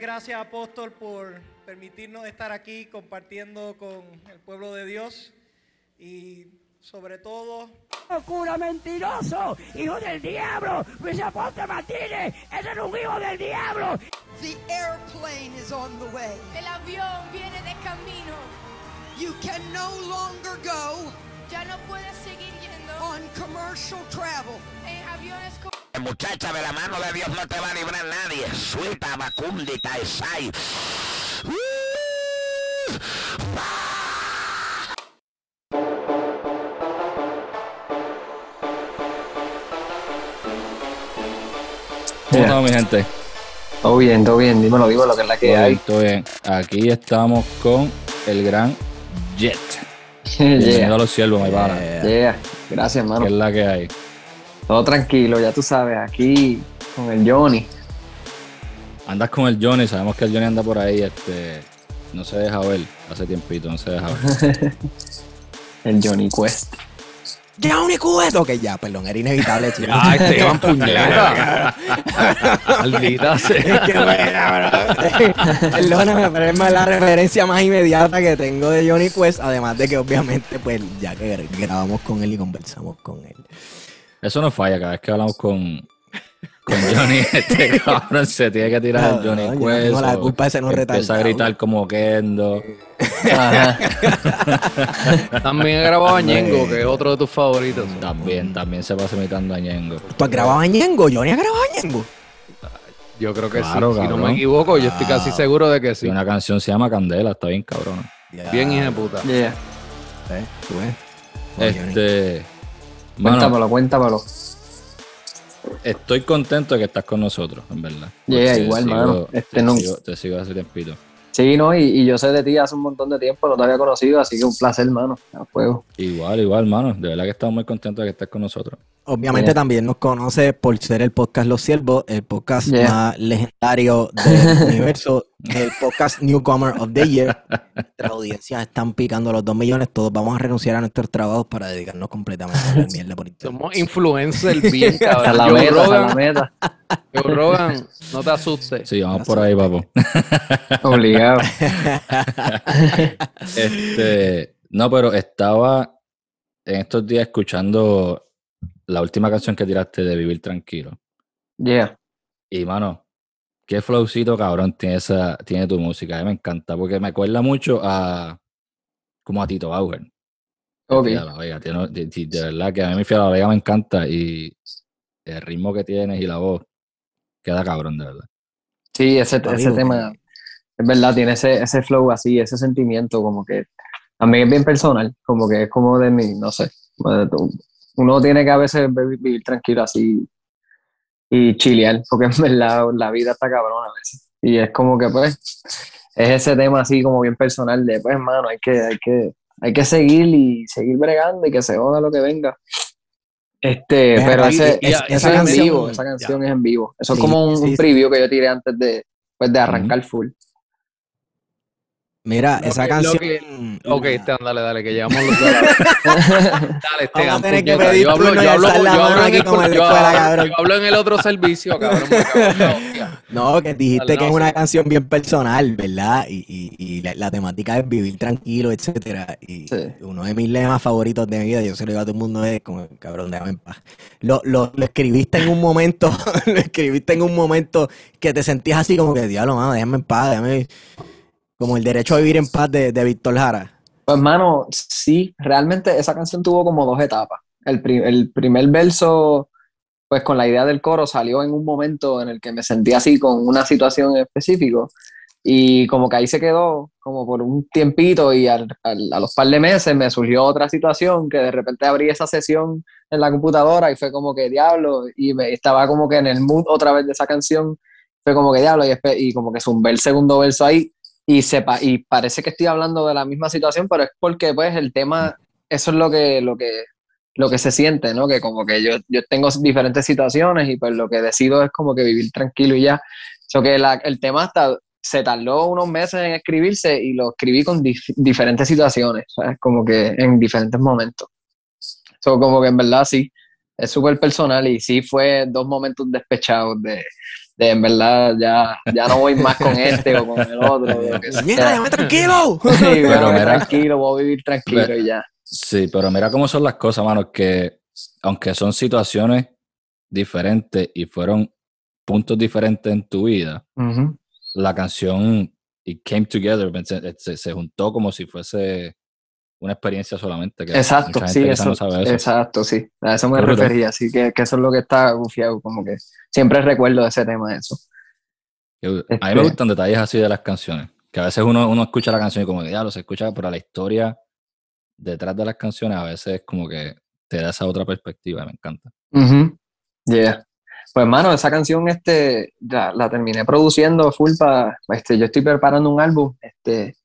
Gracias, apóstol, por permitirnos estar aquí compartiendo con el pueblo de Dios y sobre todo ¡Cura mentiroso! ¡Hijo del diablo! ¡Luis Aponte Martínez! ¡Ese es un hijo del diablo! The airplane is on the way. El avión viene de camino. You can no longer go Ya no puedes seguir yendo on commercial travel. en aviones co- Muchacha, de la mano de Dios no te va a librar nadie. Suelta, Macundi, Caesay. ¿Cómo estamos, mi gente? Todo bien, todo bien, dímelo, dímelo, que es la que Todo hay. bien, todo bien. Aquí estamos con el gran Jet. Bienvenido yeah, a los siervos, mi pana. yeah. Gracias, ¿Qué hermano. es la que hay? Todo tranquilo, ya tú sabes, aquí con el Johnny. Andas con el Johnny, sabemos que el Johnny anda por ahí, este, no se deja ver, hace tiempito, no se deja ver. El Johnny Quest. Ya un cueto que ya, perdón, era inevitable, chicos. Ay, te van puñeta. Maldita sea. Es que buena, bro. Perdóname, pero es la referencia más inmediata que tengo de Johnny Quest, además de que obviamente, pues, ya que grabamos con él y conversamos con él. Eso no falla, cada vez que hablamos con, con Johnny, este cabrón se tiene que tirar el No, Johnny no Quest. tengo la culpa de ser un Empieza a retardado. gritar como Kendo. Ajá. También he grabado a Ñengo, que es otro de tus favoritos. También, también se pasa imitando a Ñengo. ¿Tú has grabado a Ñengo? ¿Johnny ha grabado a Ñengo? Yo creo que Claro, sí. Si no me equivoco, yo estoy casi seguro de que Y sí. una canción se llama Candela, está bien cabrón. Bien hija de puta. Yeah. ¿Eh? ¿Tú ves? Oh, Johnny. Este. Cuéntamelo, cuéntamelo. estoy contento de que estás con nosotros, en verdad. Yeah, igual, sigo- mano. Este te, no- sigo, te sigo hace tiempito. Sí, no, y, y yo sé de ti hace un montón de tiempo, no te había conocido, así que un placer, hermano. A fuego. Igual, igual, mano. De verdad que estamos muy contentos de que estés con nosotros. Obviamente Yeah. también nos conoce por ser el podcast Los Siervos, el podcast Yeah. más legendario del universo, el podcast Newcomer of the Year. Nuestras audiencias están picando los 2 millones, todos vamos a renunciar a nuestros trabajos para dedicarnos completamente a la mierda por internet. Somos influencers bien, cabrón. la Joe meta, es la Rogan, meta. Joe Rogan, no te asustes. Sí, vamos por ahí, papo. Obligado. Este. No, pero estaba en estos días escuchando la última canción que tiraste de Vivir Tranquilo. Yeah. Y, mano, qué flowcito cabrón tiene, esa, tiene tu música. A mí me encanta porque me acuerda mucho a. como a Tito Bauer. Ok. Fía la Vega, tiene- de, verdad que a mí mi Fía la Vega me encanta y el ritmo que tienes y la voz queda cabrón, de verdad. Sí, ese, Amigo, ese tema, es verdad, tiene ese, ese flow así, ese sentimiento como que también es bien personal, como que es como de mí, no sé. Uno tiene que a veces vi- vivir tranquilo así y chilear, porque en verdad la vida está cabrona a veces. Y es como que pues, es ese tema así como bien personal de pues, hermano, hay que, hay que, hay que seguir y seguir bregando y que se joda lo que venga. Este, pero ese, y- esa, esa esa es en canción- vivo, esa canción es en vivo. Eso Sí, es como un, sí, un sí. preview que yo tiré antes de, pues, de arrancar full. Mira, Lo esa que- lo canción. que- Ok, Esteban, dale, dale, que llevamos los dos. Dale, Esteban, Vamos a tener que puñeta. pedir Yo hablo, yo hablo, yo en el, yo hablo- cabrón. yo hablo en el otro servicio, cabrón. hostia. No, que dijiste Dale, que es una sí. canción bien personal, ¿verdad? Y, y, y la, la temática es vivir tranquilo, etcétera. Y Sí. uno de mis lemas favoritos de mi vida, yo se lo digo a todo el mundo, es como, cabrón, déjame en paz. Lo, lo, lo escribiste en un momento, lo escribiste en un momento que te sentías así como que, diablo, mano, déjame en paz, déjame... Como el derecho a vivir en paz de, de Víctor Jara. Pues, mano, sí, realmente esa canción tuvo como dos etapas. El, pri- el primer verso, pues con la idea del coro, salió en un momento en el que me sentí así con una situación en específico. Y como que ahí se quedó como por un tiempito y al- al- a los par de meses me surgió otra situación que de repente abrí esa sesión en la computadora y fue como que diablo y me, estaba como que en el mood otra vez de esa canción. Fue como que diablo y, y como que zumbé el segundo verso ahí y, sepa, y parece que estoy hablando de la misma situación, pero es porque pues el tema, eso es lo que, lo que, lo que se siente, ¿no? Que como que yo, yo tengo diferentes situaciones y pues lo que decido es como que vivir tranquilo y ya. So que la- el tema hasta se tardó unos meses en escribirse y lo escribí con dif- diferentes situaciones, ¿sabes? Como que en diferentes momentos. So como que en verdad sí, es súper personal y sí fue dos momentos despechados de, de en verdad ya, ya no voy más con este o con el otro. Mira, déjame tranquilo. Sí, bueno, mira. tranquilo, voy a vivir tranquilo y ya. Sí, pero mira cómo son las cosas, mano, que aunque son situaciones diferentes y fueron puntos diferentes en tu vida, la canción it came together, se, se- se juntó como si fuese una experiencia solamente. Que Exacto, sí, eso, no sabe eso. exacto, sí. A eso me brutal. refería, así que, que eso es lo que está gufiado, como que siempre recuerdo ese tema, eso. Que- A mí Este- me gustan detalles así de las canciones. Que a veces uno, uno escucha la canción y como que ya lo se escucha, pero la historia detrás de las canciones a veces es como que te da esa otra perspectiva, me encanta. Ujú. Yeah. Pues, mano, esa canción este, la, la terminé produciendo full para. Este, yo estoy preparando un álbum. Este,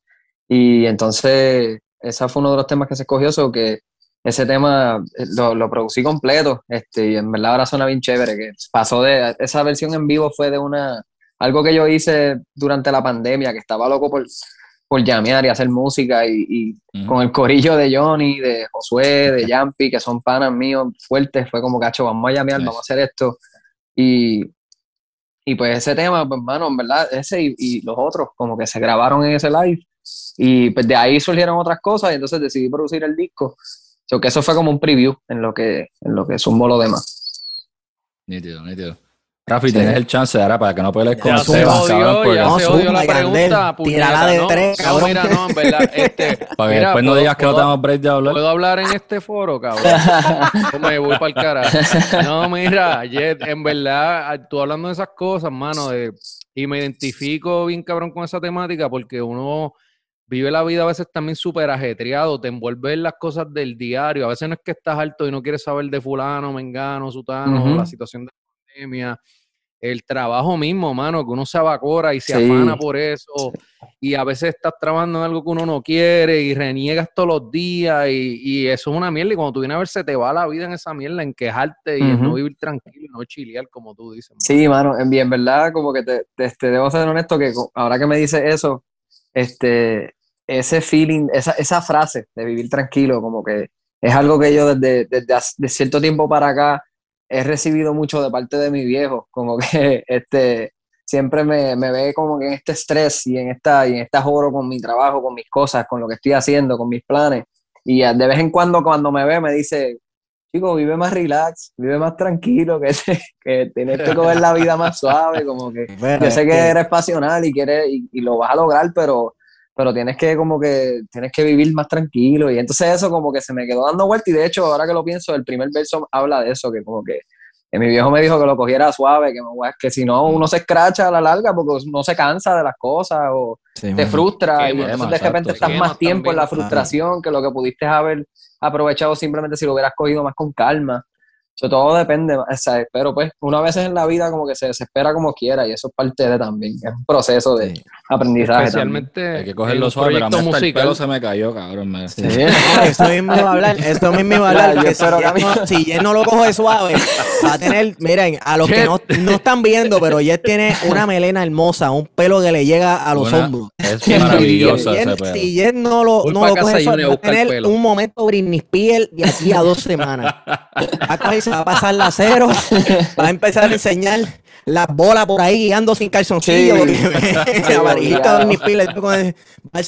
y entonces, ese fue uno de los temas que se escogió, so que ese tema eh, lo, lo producí completo. Este, y en verdad ahora suena bien chévere. Que pasó de. Esa versión en vivo fue de una. Algo que yo hice durante la pandemia, que estaba loco por, por llamear y hacer música y- y con el corillo de Johnny, de Josué, de Yampi, que son panas míos fuertes, fue como, cacho, vamos a llamear, Nice. vamos a hacer esto. Y, y pues ese tema, pues hermano, en verdad, ese y, y los otros, como que se grabaron en ese live. Y pues de ahí surgieron otras cosas y entonces decidí producir el disco. So que eso fue como un preview en lo que, en lo que sumó lo demás. Nítido, nítido. Rafi, Sí. tienes el chance ahora para que no pelees con Sebas, cabrón, ya No, se jodió la pregunta. Tírala de no, tres, no, cabrón. mira, no, en verdad, este, Para que mira, después no digas que no tenemos break de hablar. ¿Puedo hablar en este foro, cabrón? Me voy para el carajo. No, mira, Jet, en verdad, tú hablando de esas cosas, mano, de- y me identifico bien cabrón con esa temática porque uno vive la vida a veces también súper ajetreado, te envuelve en las cosas del diario. A veces no es que estás alto y no quieres saber de fulano, mengano, sutano, Ujú. la situación de la pandemia, el trabajo mismo, mano, que uno se abacora y se Sí. afana por eso. Y a veces estás trabajando en algo que uno no quiere y reniegas todos los días y, y eso es una mierda. Y cuando tú vienes a ver, se te va la vida en esa mierda, en quejarte y en no Ujú. vivir tranquilo, no chilear, como tú dices. mano. Sí, mano, en bien, verdad, como que te, te- te debo ser honesto que ahora que me dices eso, este, ese feeling, esa, esa frase de vivir tranquilo, como que es algo que yo desde, desde hace- de cierto tiempo para acá he recibido mucho de parte de mi viejo, como que este, siempre me, me ve como que en este estrés y en esta, y en esta joro con mi trabajo, con mis cosas, con lo que estoy haciendo, con mis planes. Y a- de vez en cuando cuando me ve me dice, chico, vive más relax, vive más tranquilo, que, que tienes que coger la vida más suave, como que Pero yo sé que eres pasional y quieres y, y lo vas a lograr, pero, pero tienes que como que tienes que vivir más tranquilo. Y entonces eso como que se me quedó dando vuelta y de hecho ahora que lo pienso el primer verso habla de eso que como que, que mi viejo me dijo que lo cogiera suave, que, me- que si no uno se escracha a la larga porque uno se cansa de las cosas o Sí, te frustra y Quema, entonces de repente exacto, estás más tiempo en la también. frustración que lo que pudiste haber aprovechado simplemente si lo hubieras cogido más con calma. Todo depende, o sea, pero pues una vez en la vida como que se desespera como quiera y eso es parte de también, es un proceso de Sí. aprendizaje también. Especialmente Hay que en cogerlo un suave, pero a mí proyecto hasta el pelo se me cayó, cabrón. me- Sí. No, eso mismo iba a hablar, eso mismo iba a hablar, que si mí- no, si no lo coge suave, va a tener, miren, a los que no, no están viendo, pero Jet tiene una melena hermosa, un pelo que le llega a los Una- hombros. Es Si maravilloso Jet- ese pelo. Si Jet no lo, no lo coge suave, va a tener un momento Britney Spears de aquí a dos semanas. Va a coger va a pasar la cero, va a empezar a enseñar las bolas por ahí guiando sin calzoncillo. Sí. Sí, amarillita. Britney Spears, le con el-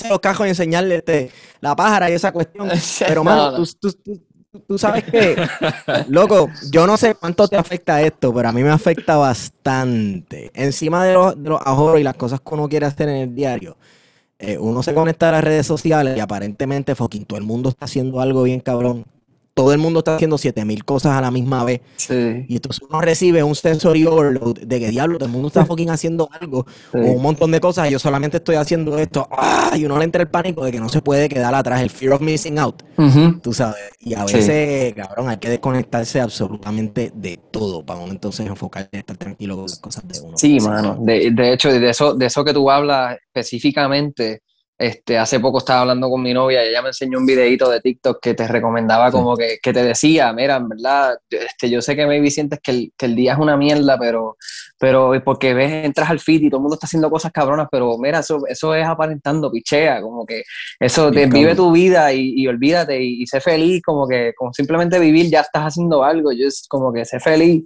los cajos y enseñarle este, la pájara y esa cuestión. Pero, No, mano, no. tú, tú- tú- tú sabes que, loco, yo no sé cuánto te afecta esto, pero a mí me afecta bastante. Encima de los, de los ahorros y las cosas que uno quiere hacer en el diario, eh, uno se conecta a las redes sociales y aparentemente, fucking, todo el mundo está haciendo algo bien cabrón. Todo el mundo está haciendo 7000 cosas a la misma vez. Sí, Y entonces uno recibe un sensory overload de que diablo, todo el mundo está fucking haciendo algo sí. o un montón de cosas y yo solamente estoy haciendo esto. ¡Ah! Y uno le entra el pánico de que no se puede quedar atrás, el fear of missing out, tú sabes. Y a Sí. veces, cabrón, hay que desconectarse absolutamente de todo para uno entonces enfocarse en estar tranquilo con las cosas de uno. Sí, mano. De, de hecho, de eso, de eso que tú hablas específicamente, Este, hace poco estaba hablando con mi novia y ella me enseñó un videito de TikTok que te recomendaba Sí. como que, que te decía, mira, en verdad, este, yo sé que maybe sientes que el, que el día es una mierda, pero, pero porque ves, entras al feed y todo el mundo está haciendo cosas cabronas, pero mira, eso, eso es aparentando, pichea, como que eso, te, vive tu vida y, y olvídate y, y sé feliz, como que como simplemente vivir ya estás haciendo algo, yo es como que sé feliz.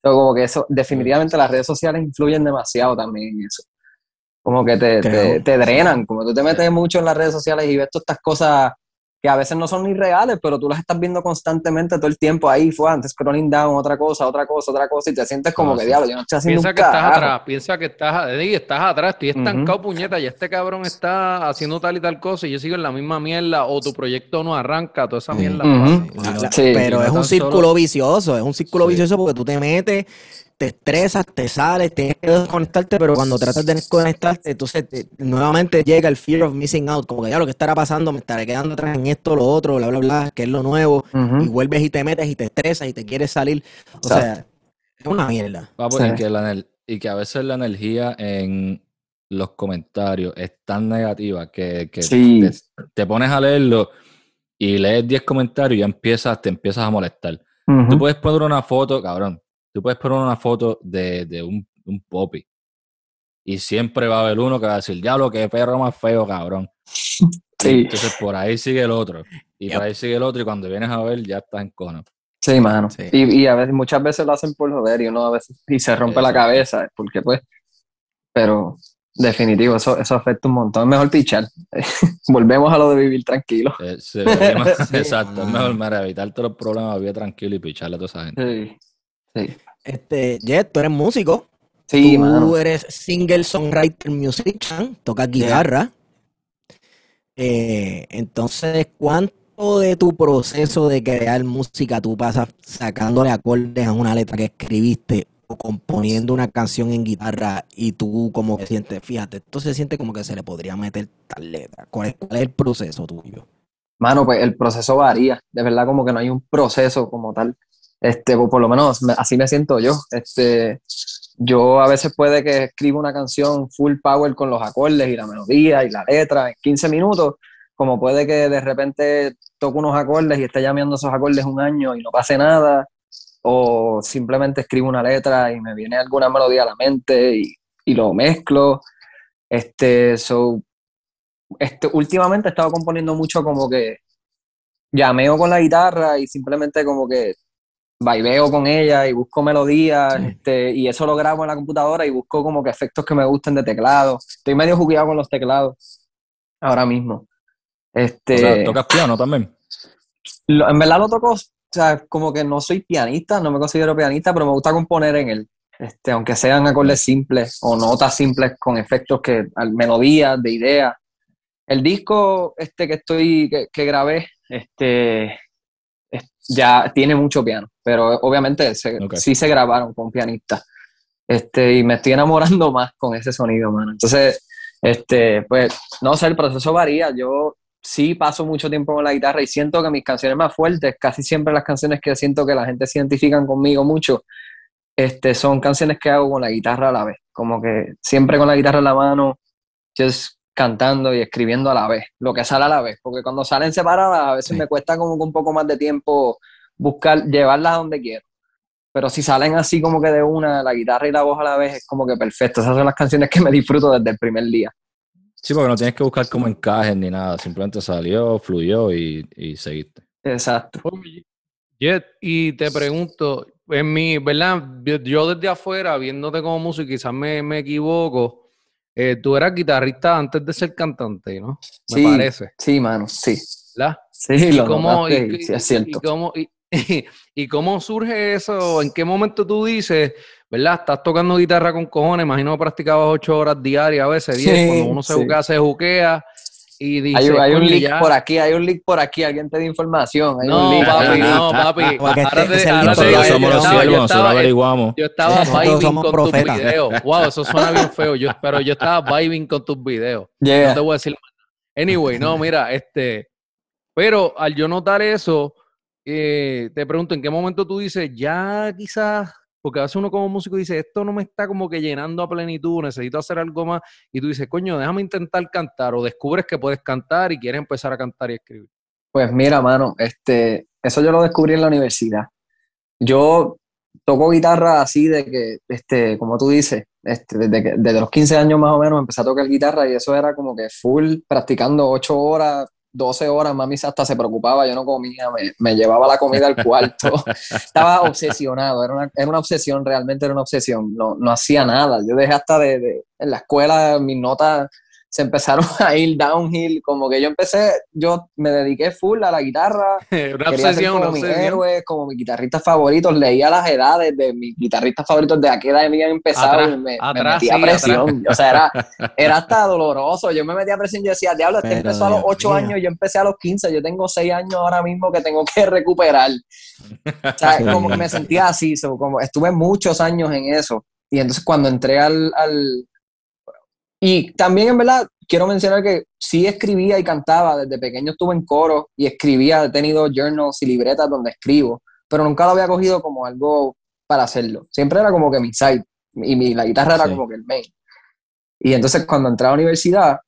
Pero como que eso, definitivamente las redes sociales influyen demasiado también en eso. Como que te, te, te drenan, como tú te metes mucho en las redes sociales y ves todas estas cosas que a veces no son ni reales, pero tú las estás viendo constantemente todo el tiempo ahí, fue antes scrolling down, otra cosa, otra cosa, otra cosa, y te sientes como Ah, que, sí. diablo, yo no estoy haciendo Piensa un que estás carajo". atrás, piensa que estás, Eddie, estás atrás, estoy estancado, puñeta, y este cabrón está haciendo tal y tal cosa y yo sigo en la misma mierda, o tu proyecto no arranca, toda esa mierda. Ujú. pasa. La- la- Sí. pero no es un círculo solo- vicioso, es un círculo Sí. vicioso porque tú te metes, te estresas, te sales, tienes que desconectarte, pero cuando tratas de desconectarte, entonces te- nuevamente llega el fear of missing out, como que ya lo que estará pasando, me estaré quedando atrás en esto, lo otro, bla, bla, bla, que es lo nuevo, y vuelves y te metes y te estresas y te quieres salir. O sea, es una mierda. Papo, Sí. y, que la y que a veces la energía en los comentarios es tan negativa que, que Sí. te, te pones a leerlo y lees 10 comentarios y ya empiezas, te empiezas a molestar. Ujú. Tú puedes poner una foto, cabrón, tú puedes poner una foto de, de un, un popi y siempre va a haber uno que va a decir, diablo, qué perro más feo, cabrón. Sí, entonces por ahí sigue el otro y por Yep. ahí sigue el otro y cuando vienes a ver ya estás en cono. sí, mano. Sí. Y, y a veces, muchas veces lo hacen por joder y uno a veces, y se rompe la cabeza, porque pues, pero definitivo, eso, eso afecta un montón. Es mejor pichar. Volvemos a lo de vivir tranquilo. Eh, Sí, exacto, es mejor mano. mira, evitar todos los problemas, vivir tranquilo y picharle a toda esa gente. Sí, sí. Este, Jet, tú eres músico, Sí, tú mano. eres single songwriter musician, tocas guitarra. Eh, entonces, ¿cuánto de tu proceso de crear música tú pasas sacándole acordes a una letra que escribiste o componiendo una canción en guitarra y tú como que sientes, fíjate, esto se siente como que se le podría meter tal letra? ¿Cuál es, cuál es el proceso tuyo? Mano, pues el proceso varía. De verdad, como que no hay un proceso como tal. Este, o por lo menos me- así me siento yo. Este, yo a veces puede que escriba una canción full power con los acordes y la melodía y la letra en 15 minutos, como puede que de repente toque unos acordes y esté llameando esos acordes un año y no pase nada, o simplemente escribo una letra y me viene alguna melodía a la mente y, y lo mezclo. Este, so, este, últimamente he estado componiendo mucho como que llameo con la guitarra y simplemente como que vaiveo con ella y busco melodías, Sí. este, y eso lo grabo en la computadora y busco como que efectos que me gusten de teclado. Estoy medio jugueado con los teclados ahora mismo. Este, ¿Tocas, tocas piano también? lo- en verdad lo toco, o sea, como que no soy pianista, no me considero pianista, pero me gusta componer en él. Este, aunque sean acordes simples o notas simples con efectos que, melodías, de ideas. El disco este que estoy, que, que grabé, este, es- ya tiene mucho piano, pero obviamente se- Ok. sí se grabaron con pianistas. Este, y me estoy enamorando más con ese sonido, mano. Entonces, este, pues, no sé, el proceso varía. Yo sí paso mucho tiempo con la guitarra y siento que mis canciones más fuertes, casi siempre las canciones que siento que la gente se identifican conmigo mucho, este, son canciones que hago con la guitarra a la vez. Como que siempre con la guitarra en la mano, just cantando y escribiendo a la vez, lo que sale a la vez. Porque cuando salen separadas, a veces Sí. me cuesta como que un poco más de tiempo buscar, llevarlas a donde quiero. Pero si salen así como que de una, la guitarra y la voz a la vez, es como que perfecto. Esas son las canciones que me disfruto desde el primer día. Sí, porque no tienes que buscar como encajes ni nada, simplemente salió, fluyó y, y seguiste. Exacto. Jet, y te pregunto, en mi, ¿verdad? Yo- desde afuera, viéndote como músico, quizás me, me equivoco. eh, tú eras guitarrista antes de ser cantante, ¿no? Me Sí, parece, Sí, mano, sí. ¿verdad? Sí, ¿Y lo cómo, notaste, y- sí, es cierto. y cómo- y- y cómo surge eso? ¿En qué momento tú dices, verdad? Estás tocando guitarra con cojones, imagino que practicabas ocho horas diarias, a veces diez, Sí, cuando uno se sí. juquea, se juquea y dice, Hay, un- hay un "Coño, link ya". por aquí, hay un link por aquí, alguien te da información. Hay un No, link. papi, no, papi. Porque Ahora este te- ahora te yo somos los siervos, nosotros averiguamos. Yo estaba vibing con profetas. tus videos. Wow, eso suena bien feo. Yo, pero yo estaba vibing con tus videos. Yeah. No te voy a decir más. Anyway, no, mira, este. Pero al yo notar eso, eh, te pregunto, ¿en qué momento tú dices, ya quizás porque a veces uno como músico dice, esto no me está como que llenando a plenitud, necesito hacer algo más, y tú dices, coño, déjame intentar cantar, o descubres que puedes cantar y quieres empezar a cantar y escribir. Pues mira, mano, este, eso yo lo descubrí en la universidad. Yo toco guitarra así de que, este, como tú dices, este, desde, los 15 años más o menos empecé a tocar guitarra y eso era como que full, practicando 8 horas, 12 horas, mami hasta se preocupaba, yo no comía, me, me llevaba la comida al cuarto, estaba obsesionado, era una, era una obsesión, realmente era una obsesión, no, no hacía nada, yo dejé hasta de, de- en la escuela mis notas se empezaron a ir downhill, como que yo empecé, yo me dediqué full a la guitarra, una quería ser como mis obsesión. héroes, como mis guitarristas favoritos, leía las edades de mis guitarristas favoritos de a qué edad habían empezado Atrás, y me, me atrás, metía sí, presión. O sea, era, era hasta doloroso. Yo me metía presión y yo decía, diablo, este Pero, empezó a los Dios 8 mío. años, yo empecé a los 15, yo tengo 6 años ahora mismo que tengo que recuperar. O sea, como que me sentía así, como estuve muchos años en eso. Y entonces cuando entré al, al... Y también en verdad quiero mencionar que sí escribía y cantaba, desde pequeño estuve en coro y escribía, he tenido journals y libretas donde escribo, pero nunca lo había cogido como algo para hacerlo. Siempre era como que mi side y mi, la guitarra era como que el main. Y entonces cuando entré a la universidad,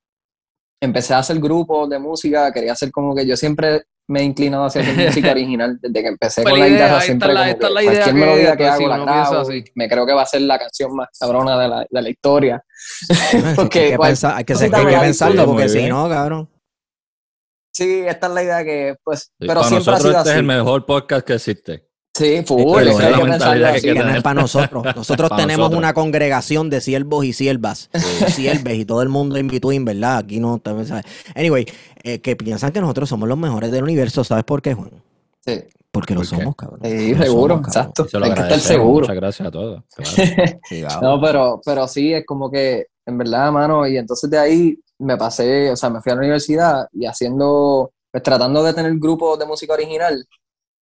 empecé a hacer grupos de música, quería hacer como que yo siempre me he inclinado hacia hacer música original desde que empecé Pues con la guitarra siempre la- como esta que es la idea cualquier que melodía que pues, hago si la grabo así. me creo que va a ser la canción más cabrona de la, de la historia hay, porque que cual- pensar- hay que, cosita hay que pensarlo, porque si no, cabrón. sí esta es la idea que pues Sí, pero para siempre ha nosotros sido este así es el mejor podcast que existe. Sí Pero es que esa hay es que la pensarlo mentalidad que así. Que no tener. es para nosotros. Nosotros Para tenemos nosotros. una congregación de siervos y siervas. Sierves y todo el mundo in between, ¿verdad? Aquí no. también, ¿sabes? Anyway, eh, que piensan que nosotros somos los mejores del universo. ¿Sabes por qué, Juan? sí, Porque lo somos, cabrón. sí, Lo seguro somos, cabrón. exacto Y se lo hay que estar seguro Muchas gracias a todos. claro. Sí, cabrón. No, pero, pero sí, es como que, en verdad, mano, y entonces de ahí me pasé, o sea, me fui a la universidad y haciendo, pues tratando de tener grupos de música original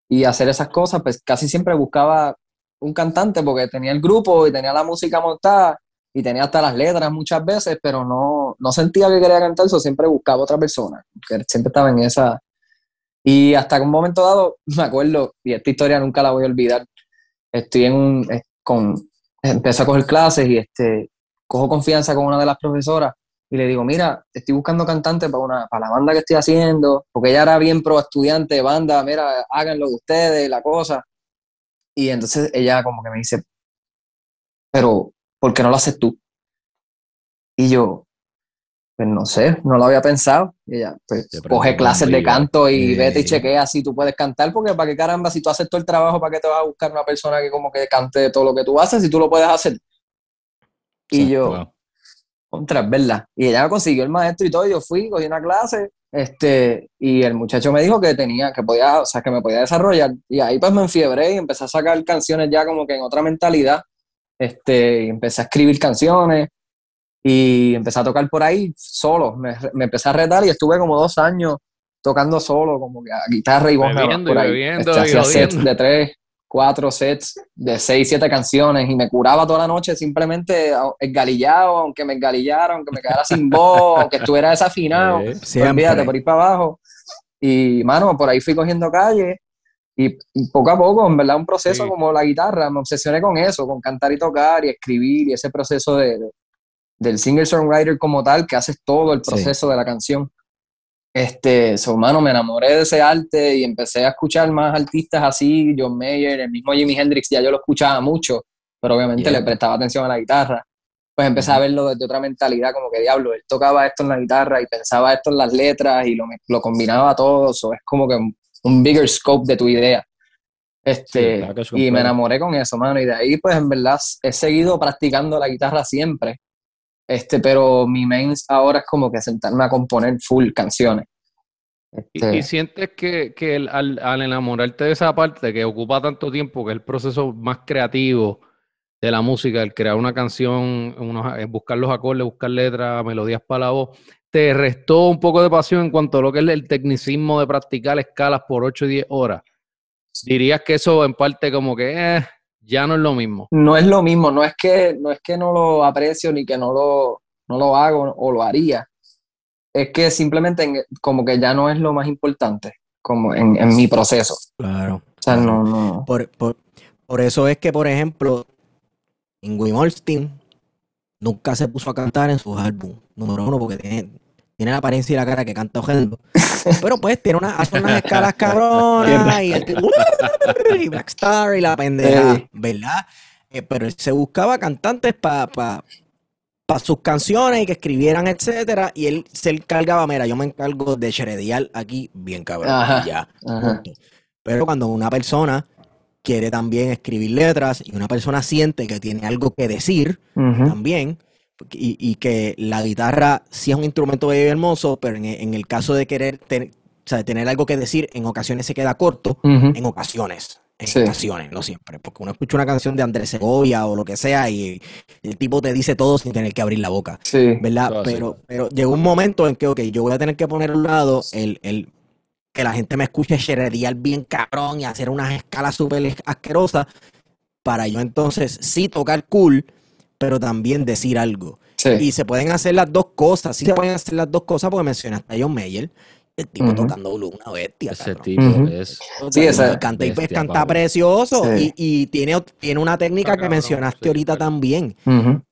y hacer esas cosas, pues casi siempre buscaba un cantante porque tenía el grupo y tenía la música montada y tenía hasta las letras muchas veces, pero no, no sentía que quería cantar, eso siempre buscaba otra persona, siempre estaba en esa... Y hasta un momento dado, me acuerdo, y esta historia nunca la voy a olvidar, estoy en eh, con, empecé a coger clases y este, cojo confianza con una de las profesoras y le digo, mira, estoy buscando cantante para, una, para la banda que estoy haciendo, porque ella era bien pro estudiante banda, mira, háganlo de ustedes, la cosa. Y entonces ella como que me dice, pero, ¿por qué no lo haces tú? Y yo, pues no sé, no lo había pensado. Y ella, pues coge clases de canto y vete y chequea si tú puedes cantar, porque para qué caramba, si tú haces todo el trabajo, ¿para qué te vas a buscar una persona que como que cante todo lo que tú haces si tú lo puedes hacer? Y Sí, yo, wow. Contra, es verdad. Y ella consiguió el maestro y todo, y yo fui, cogí una clase, este, y el muchacho me dijo que tenía, que podía, o sea, que me podía desarrollar. Y ahí pues me enfiebré y empecé a sacar canciones ya como que en otra mentalidad. Este, y empecé a escribir canciones y empecé a tocar por ahí solo. Me, me empecé a retar y estuve como dos años tocando solo, como que a guitarra y voz Bebiendo por ahí. bebiendo Este, y hacía sets jodiendo. de tres, cuatro sets de seis, siete canciones y me curaba toda la noche simplemente esgalillado, aunque me esgalillara, aunque me quedara sin voz, aunque estuviera desafinado. Sí. Siempre. Olvídate, por ir para abajo. Y, mano, por ahí fui cogiendo calle y, poco a poco, en verdad, un proceso Sí. como la guitarra, me obsesioné con eso, con cantar y tocar y escribir y ese proceso de, de- del singer-songwriter como tal, que haces todo el Sí. proceso de la canción. Este, so, mano, me enamoré de ese arte y empecé a escuchar más artistas así, John Mayer, el mismo Jimi Hendrix, ya yo lo escuchaba mucho, pero obviamente Yeah. le prestaba atención a la guitarra. Pues empecé a verlo desde otra mentalidad, como que diablo, él tocaba esto en la guitarra y pensaba esto en las letras y lo, lo combinaba todo, so, es como que un, un bigger scope de tu idea. Este, y me enamoré con eso, mano, y de ahí pues en verdad he seguido practicando la guitarra siempre, este, pero mi main ahora es como que sentarme a componer full canciones. Y, Este, y sientes que, que el- al, al enamorarte de esa parte que ocupa tanto tiempo, que es el proceso más creativo de la música, el crear una canción, unos- eh, buscar los acordes, buscar letras, melodías para la voz, te restó un poco de pasión en cuanto a lo que es el tecnicismo de practicar escalas por 8 y 10 horas. Dirías que eso en parte como que eh, ya no es lo mismo. no es lo mismo, no es que no, es que no lo aprecio ni que no lo, no lo hago o lo haría. Es que simplemente en- como que ya no es lo más importante, como en, en mi proceso. Claro. O sea, claro. no, no. Por, por, por eso es que, por ejemplo, Ingrid Malmsteen nunca se puso a cantar en sus álbumes. Número uno, porque tiene, tiene la apariencia y la cara que canta ojendo. Pero pues tiene una, hace unas escalas cabronas y, el, y Black Star y la pendeja, Sí. ¿verdad? Eh, pero él se buscaba cantantes para pa, pa sus canciones y que escribieran, etcétera, y él se encargaba, mira, yo me encargo de sheredear aquí bien cabrón, Ajá, ya, ajá. Pero cuando una persona quiere también escribir letras y una persona siente que tiene algo que decir también, y, y que la guitarra sí es un instrumento bello y hermoso, pero en, en el caso de querer ten- o sea, tener algo que decir, en ocasiones se queda corto, en ocasiones. En Sí. ocasiones, no siempre. Porque uno escucha una canción de Andrés Segovia o lo que sea y el tipo te dice todo sin tener que abrir la boca. Sí. ¿Verdad? Pero, pero llegó un momento en que, ok, yo voy a tener que poner a un lado el, el que la gente me escuche sheredear bien cabrón y hacer unas escalas súper asquerosas para yo entonces sí tocar cool, pero también decir algo. Sí. Y se pueden hacer las dos cosas, sí se pueden hacer las dos cosas porque mencionaste a John Mayer, el tipo tocando blues, una bestia. Ese cabrón. tipo es. Sí, esa- canta y pues bestia, canta precioso Sí. y, y tiene, tiene una técnica que cabrón, mencionaste sí, ahorita también,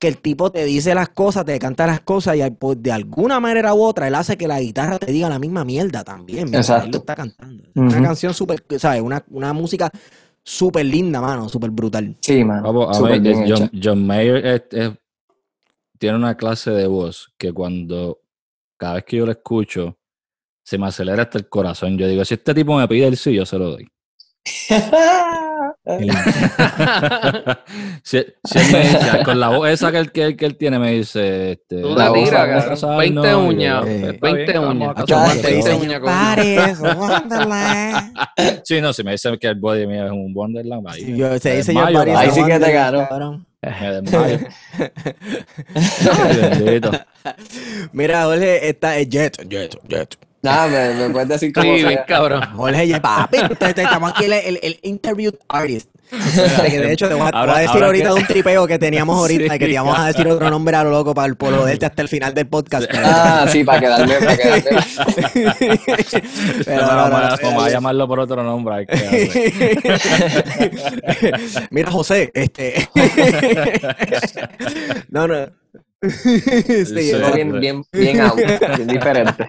que el tipo te dice las cosas, te canta las cosas y pues, de alguna manera u otra él hace que la guitarra te diga la misma mierda también mientras él lo Exacto. está cantando. Una canción súper, ¿sabes? Una, una música súper linda, mano, súper brutal. Sí, mano. Vamos, a Súper ver, bien John, Mayer es- es- tiene una clase de voz que cuando cada vez que yo lo escucho se me acelera hasta el corazón. Yo digo, si este tipo me pide el sí, yo se lo doy. Si, si él me dice, con la voz esa que él, que él, que él tiene, me dice, este, Tú La te voz tiras, a cabrón. casarnos, 20 y yo, uñas. eh, está 20 bien, vamos uñas. a Hacho, casarnos, cuando te Veinte pero- dicen, uñas con- "Paris, Wonderland". Sí, no, si me dice que el body mío es un Wonderland, ahí yo- se dice yo sí que te. Mira, Jorge, esta es Jet, Jet, Jet. Nada, me, me puedes decir cómo Sí, bien cabrón. Jorge, Jet, papi, te- te- estamos aquí el, el, el interviewed artist. Este, que de hecho, te voy a, voy decir ahorita que- de un tripeo que teníamos ahorita, Sí, que te íbamos a decir otro nombre a lo loco para, por joderte hasta el final del podcast. pero- Ah, sí, para quedarme, para quedarme. Pero no, no, no, vamos, a- no, llamarlo por otro nombre. hay que darle. Mira, José, este. no, no. Sí, Sí. Algo bien, bien, bien out, bien diferente.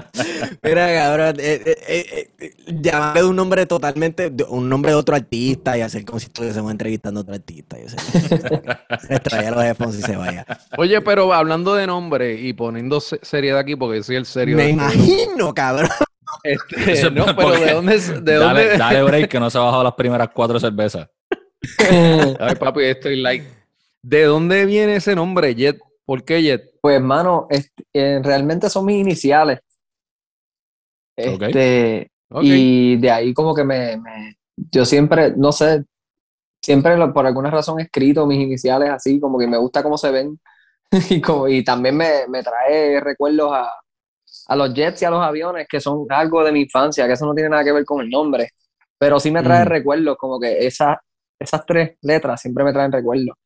Mira, cabrón, eh, eh, eh, eh, llamarle de un nombre totalmente, de un nombre de otro artista y hacer como si estuviésemos entrevistando a otro artista. Y se extraía los headphones y se vaya. Oye, pero hablando de nombre y poniendo se- seriedad aquí, porque soy el serio. Me imagino, cabrón. este, Eso no, pero ¿de dónde? De dale, dónde? dale break que no se ha bajado las primeras cuatro cervezas. Ay, papi, estoy like. ¿De dónde viene ese nombre, Jet? ¿Por qué Jet? Pues, hermano, eh, realmente son mis iniciales. Este, Ok. Y de ahí como que me, me- yo siempre, no sé, siempre lo- por alguna razón he escrito mis iniciales así, como que me gusta cómo se ven. Y, como, y también me, me trae recuerdos a, a los jets y a los aviones, que son algo de mi infancia, que eso no tiene nada que ver con el nombre, pero sí me trae Mm. recuerdos, como que esas, esas tres letras siempre me traen recuerdos.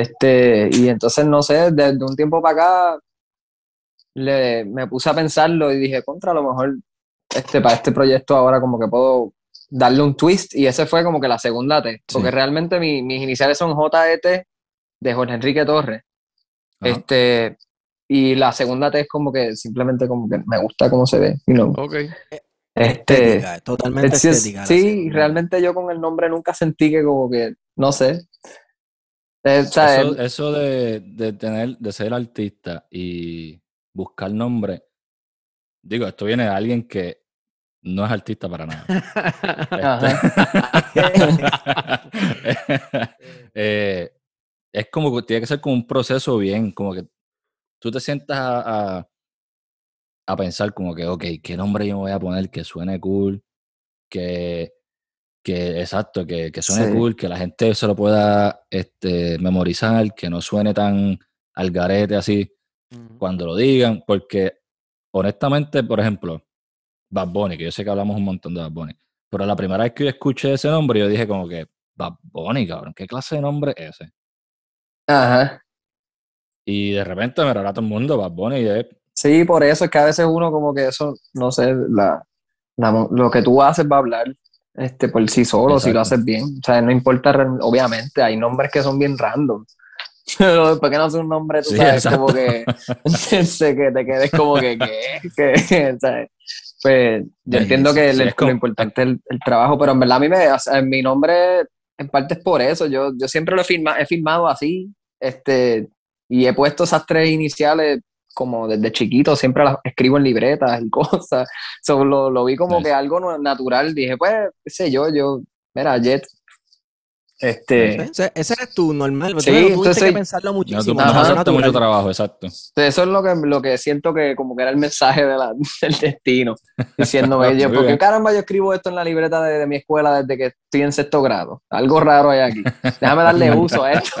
Este, y entonces, no sé, desde un tiempo para acá le, me puse a pensarlo y dije, contra, a lo mejor este, para este proyecto ahora como que puedo darle un twist y ese fue como que la segunda T, porque Sí. realmente mi- mis iniciales son JET de Jorge Enrique Torres. Ajá. Este, y la segunda T es como que simplemente como que me gusta cómo se ve, you know. Ok. Este, Estética, totalmente es- es- estética. sí, segunda. realmente yo con el nombre nunca sentí que como que, no sé. Eh, eso de, de tener, de ser artista y buscar nombre, digo, esto viene de alguien que no es artista para nada. Este, eh, es como que tiene que ser como un proceso bien, como que tú te sientas a, a, a pensar como que, ok, ¿qué nombre yo me voy a poner que suene cool? Que, que exacto, que, que suene Sí. cool, que la gente se lo pueda este, memorizar, que no suene tan al garete así cuando lo digan, porque honestamente, por ejemplo, Bad Bunny, que yo sé que hablamos un montón de Bad Bunny, pero la primera vez que yo escuché ese nombre, yo dije como que, Bad Bunny, cabrón, ¿qué clase de nombre es ese? Ajá. Y de repente me rara todo el mundo, Bad Bunny, es Sí, por eso es que a veces uno como que eso, no sé, la, la lo que tú haces va a hablar. Este, por sí solo, si lo Exacto. haces bien. O sea, no importa, obviamente, hay nombres que son bien random. Pero después que no hace un nombre, tú Sí, sabes, exacto. como que, que te quedes como que, ¿qué? ¿Qué? ¿Sabes? Pues yo Sí, entiendo que sí, el- es lo importante es el, el trabajo, pero en verdad a mí me, o sea, mi nombre en parte es por eso. Yo, yo siempre lo he, firma, he firmado así, este, y he puesto esas tres iniciales como desde chiquito, siempre las escribo en libretas y cosas. So, lo, lo vi como Nice. que algo natural. Dije, pues, qué sé yo, yo, mira, Jet. Este, Ese, ese eres tú, normal. Tú Sí, tuviste entonces- que pensarlo No, muchísimo. tú no Ajá. pasaste natural. mucho trabajo, exacto. eso es lo que, lo que siento que como que era el mensaje de la- del destino, diciéndome, yo, Muy ¿por qué bien. caramba yo escribo esto en la libreta de, de mi escuela desde que estoy en sexto grado? Algo raro hay aquí. Déjame darle uso a esto.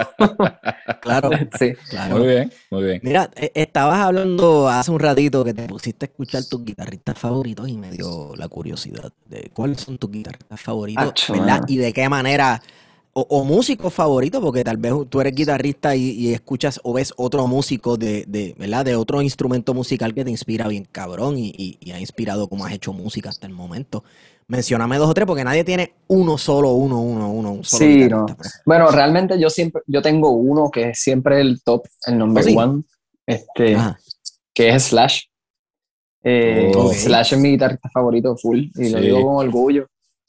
Claro, Sí. claro. Muy bien, muy bien. Mira, eh, estabas hablando hace un ratito que te pusiste a escuchar tus guitarristas favoritos y me dio la curiosidad de cuáles son tus guitarristas favoritos, Acho, ¿verdad? mano. Y de qué manera, o, o músicos favoritos, porque tal vez tú eres guitarrista y, y escuchas o ves otro músico de, de, ¿verdad? De otro instrumento musical que te inspira bien cabrón y, y- y ha inspirado cómo has hecho música hasta el momento. Mencióname dos o tres porque nadie tiene uno solo, uno, uno, uno, un solo Sí, no. Bueno, realmente yo siempre, yo tengo uno que es siempre el top, el number ¿Oh, sí? one, este, Ajá. que es Slash. Eh, Oh. Slash es mi guitarrista favorito full y lo digo con orgullo.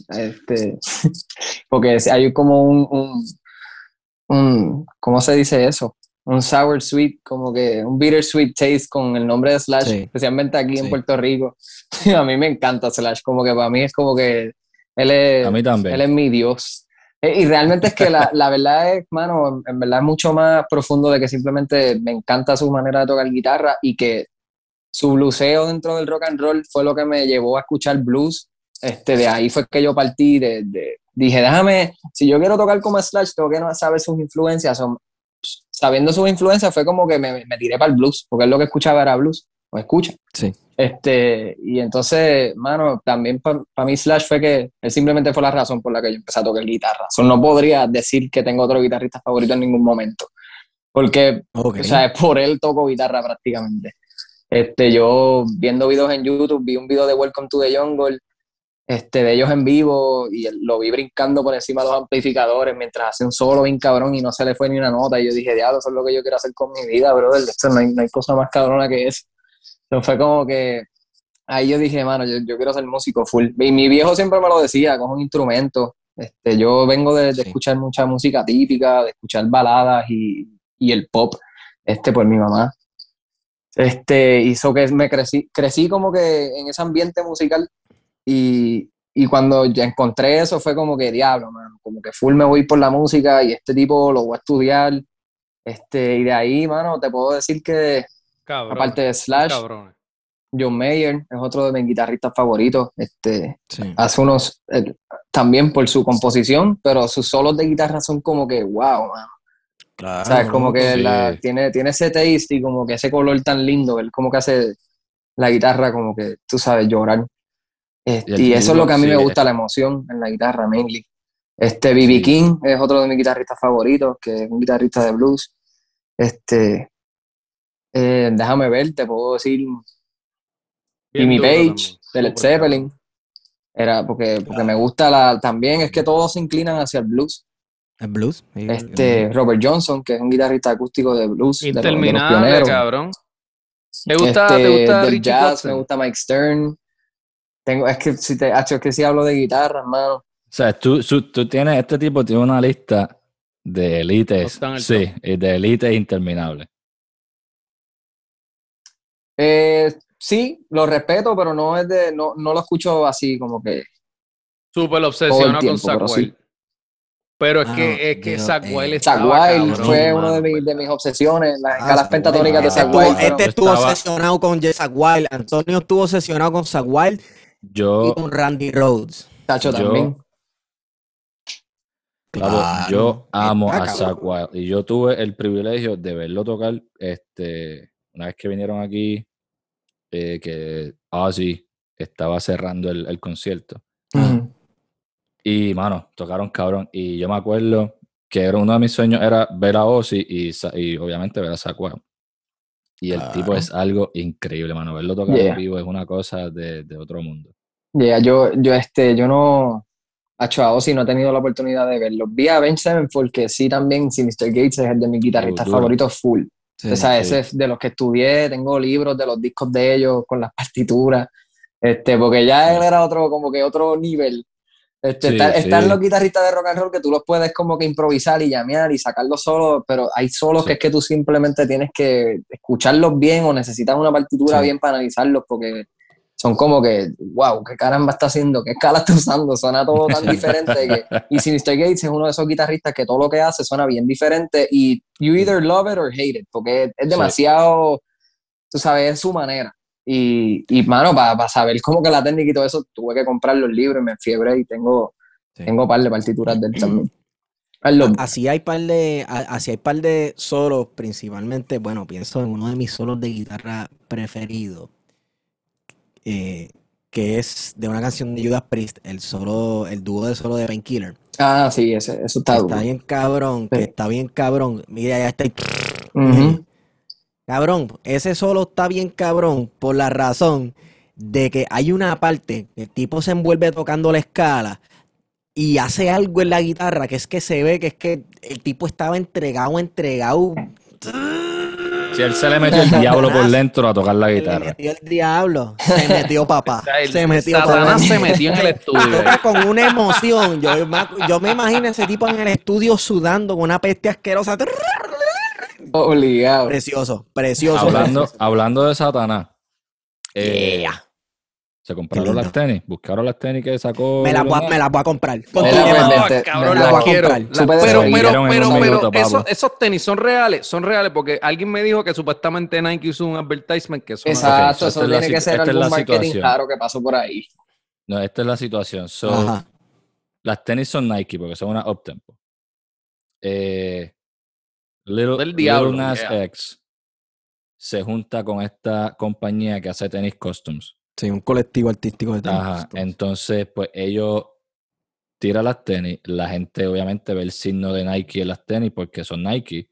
Este, porque hay como un, un, un- ¿cómo se dice eso? Un sour sweet, como que un bitter sweet taste con el nombre de Slash, Sí. especialmente aquí en. Puerto Rico. A mí me encanta Slash, como que para mí es como que él es, A mí también. él es mi Dios. Eh, Y realmente es que la, la verdad es, mano, en verdad es mucho más profundo de que simplemente me encanta su manera de tocar guitarra y que su bluseo dentro del rock and roll fue lo que me llevó a escuchar blues. Este, de ahí fue que yo partí, de, de- dije, déjame, si yo quiero tocar como Slash, tengo que no saber sus influencias. Son- sabiendo sus influencias fue como que me, me tiré para el blues, porque él lo que escuchaba era blues, o escucha. Sí. Este, y entonces, mano, también para mí Slash fue que él simplemente fue la razón por la que yo empecé a tocar guitarra. So, no podría decir que tengo otro guitarrista favorito en ningún momento, porque, Ok. o sea, por él toco guitarra prácticamente. Este, yo viendo videos en YouTube, vi un video de Welcome to the Jungle, este, de ellos en vivo, y lo vi brincando por encima de los amplificadores mientras hacía un solo bien cabrón y no se le fue ni una nota. Y yo dije, diablo, eso es lo que yo quiero hacer con mi vida, brother. Esto no hay, no hay cosa más cabrona que eso. Entonces fue como que ahí yo dije, mano, yo, yo quiero ser músico full. Y mi viejo siempre me lo decía, coge un instrumento. Este, yo vengo de, de Sí. escuchar mucha música típica, de escuchar baladas y, y el pop, este, por mi mamá. Este, hizo que me crecí, crecí como que en ese ambiente musical y, y cuando ya encontré eso fue como que diablo, mano, como que full me voy por la música y este tipo lo voy a estudiar. Este, y de ahí, mano, te puedo decir que Cabrón. aparte de Slash, Cabrones. John Mayer es otro de mis guitarristas favoritos. Este, Sí. hace unos, eh, también por su composición, pero sus solos de guitarra son como que, wow, mano. Claro. O sea, es como que sí. la, tiene, tiene ese taste y como que ese color tan lindo, él como que hace la guitarra como que, tú sabes, llorar. Este, Y eso es lo que a mí sí, me es- gusta, la emoción en la guitarra, mainly. Este, B.B. Sí. King es otro de mis guitarristas favoritos, que es un guitarrista de blues. Este, eh, déjame ver, te puedo decir Jimmy Page, de Led Zeppelin. Era porque, porque me gusta la, también, es que todos se inclinan hacia el blues. ¿El blues? Este, Robert Johnson, que es un guitarrista acústico de blues, de los- de los, pioneros. cabrón. ¿Te gusta, Este, ¿te gusta del Richie jazz, me gusta Mike Stern. Tengo, es que si te, es que si hablo de guitarra, hermano. O sea, tú, tú, tú tienes, este tipo tiene una lista de élites, sí, y de élites interminables. Eh, sí, lo respeto, pero no es de, no, no lo escucho así como que. Súper obsesionado con tiempo, sí. Wild. Pero es Ah, que, es que Zach eh, Wild fue uno de, mis- de mis obsesiones, las Ah, escalas pentatónicas de. Zach Este estuvo- fueron- Este estuvo Estaba- obsesionado con Wild. Antonio estuvo obsesionado con Wild y Yo, con Randy Rhodes. Tacho yo- también. Claro, Claro, yo amo está a Wild y yo tuve el privilegio de verlo tocar este, una vez que vinieron aquí, eh, que Ozzy estaba cerrando el, el concierto. Y, mano, tocaron cabrón. Y yo me acuerdo que era uno de mis sueños era ver a Ozzy y, y obviamente ver a Zach Wild. Y el tipo Claro. es algo increíble, mano. Verlo tocar Yeah. en vivo es una cosa de, de otro mundo. Yeah, yo, yo, este, yo no, a Ozzy no he tenido la oportunidad de verlo. Vi a Ben Sevenfold, que sí también, Sinister Gates es el de mis guitarristas favoritos full. Sí, o sea, sí. ese es de los que estudié, tengo libros de los discos de ellos con las partituras, este, porque ya él era otro, como que otro nivel. Este, Sí, sí. los guitarristas de rock and roll que tú los puedes como que improvisar y llamear y sacarlos solos, pero hay solos Sí. que es que tú simplemente tienes que escucharlos bien o necesitas una partitura bien para analizarlos porque son como que, wow, qué caramba está haciendo, qué escala está usando, suena todo tan diferente. que- y Sinister Gates es uno de esos guitarristas que todo lo que hace suena bien diferente y you either love it or hate it, porque es, demasiado, tú sabes, es su manera. Y, y mano, para saber cómo que la técnica y todo eso, tuve que comprar los libros y me enfiebré y tengo, Sí. tengo par de partituras de él también. Así hay par de, así hay par de solos, principalmente, bueno, pienso en uno de mis solos de guitarra preferidos, eh, que es de una canción de Judas Priest, el solo, el dúo de solo de Painkiller. ah, sí, ese, eso está que duro. está bien cabrón, que Sí. está bien cabrón. Mira, ya está. ahí. Ujú. Cabrón, ese solo está bien cabrón por la razón de que hay una parte el tipo se envuelve tocando la escala y hace algo en la guitarra que es que se ve que es que el tipo estaba entregado, entregado. Si él se le metió el diablo por dentro a tocar la Se guitarra. metió el diablo. Se metió papá. Se metió papá. Satanás se metió en el estudio. Toca con una emoción. Yo, yo me imagino ese tipo en el estudio sudando con una peste asquerosa. Obligado. Precioso, precioso. Hablando, precioso. hablando de Satanás. eh, Yeah. Se compraron las tenis. Buscaron las tenis que sacó. Me las voy, a- Leonel. me las voy a comprar. La- pero, pero, pero, pero minuto, esos, tenis son reales, son reales, porque alguien me dijo que supuestamente Nike hizo un advertisement que son Exacto, Ok, eso la tiene que ser es algún la marketing situación. raro que pasó por ahí. No, esta es la situación. So, Ajá. Las tenis son Nike porque son una uptempo. Eh, Little, Del diablo, Nas yeah. X se junta con esta compañía que hace tenis customs. Sí, un colectivo artístico de tenis. Ajá. Entonces, pues ellos tiran las tenis. La gente obviamente ve el signo de Nike en las tenis porque son Nike.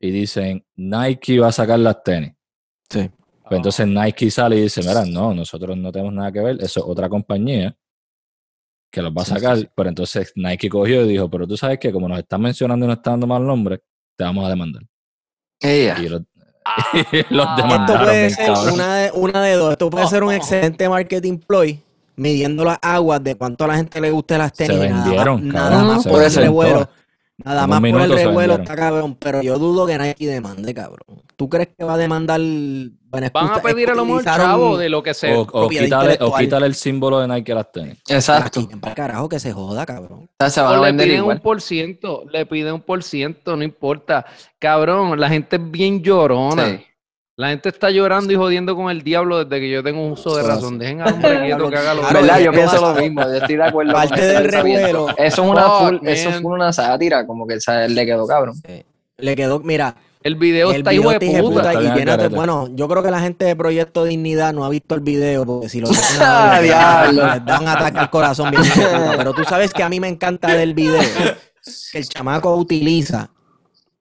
Y dicen, Nike va a sacar las tenis. Sí. Pues entonces Nike sale y dice, mira, no, nosotros no tenemos nada que ver, eso es otra compañía que los va a Sí, sacar. sí. Pero entonces Nike cogió y dijo, pero tú sabes que como nos están mencionando y nos están dando mal nombre, te vamos a demandar. Ella. Y los, los Ah. demandaron. Esto puede ser una de, una de dos. Esto puede ser un excelente marketing ploy, midiendo las aguas de cuánto a la gente le guste las Se tenis. nada vendieron, nada cabrón, más se por el vendieron. Nada más por el revuelo está cabrón. Pero yo dudo que Nike demande, cabrón. ¿Tú crees que va a demandar? Bueno, Van a pedir a lo mejor chavo de lo que se. O, o quítale, o quítale el símbolo de Nike a las tenis. Exacto. Para carajo que se joda, cabrón. O sea, se van O a le vender piden igual. un por ciento, le piden un por ciento, no importa. Cabrón, la gente es bien llorona. Sí. La gente está llorando y jodiendo con el diablo desde que yo tengo un uso de razón. Dejen al hombre quieto que haga lo Claro, ¿Verdad? Yo pienso lo mismo. Yo estoy de acuerdo Parte del revuelo. Eso es una full, eso fue una sátira, como que le quedó cabrón. Le quedó, mira, El video el está hijo video de está hijo de puta. y bueno, yo creo que la gente de Proyecto Dignidad no ha visto el video porque si lo ven Ah, a ver, diablo. les da un ataque al corazón bien pero tú sabes que a mí me encanta del video que el chamaco utiliza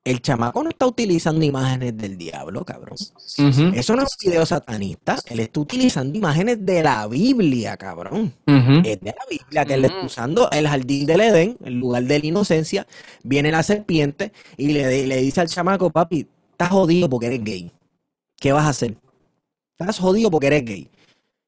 el chamaco no está utilizando imágenes del diablo, cabrón. Eso no es un video satanista. Él está utilizando imágenes de la Biblia, cabrón. Es de la Biblia que él está usando el jardín del Edén, el lugar de la inocencia. Viene la serpiente y le, le dice al chamaco, papi, estás jodido porque eres gay. ¿Qué vas a hacer? Estás jodido porque eres gay.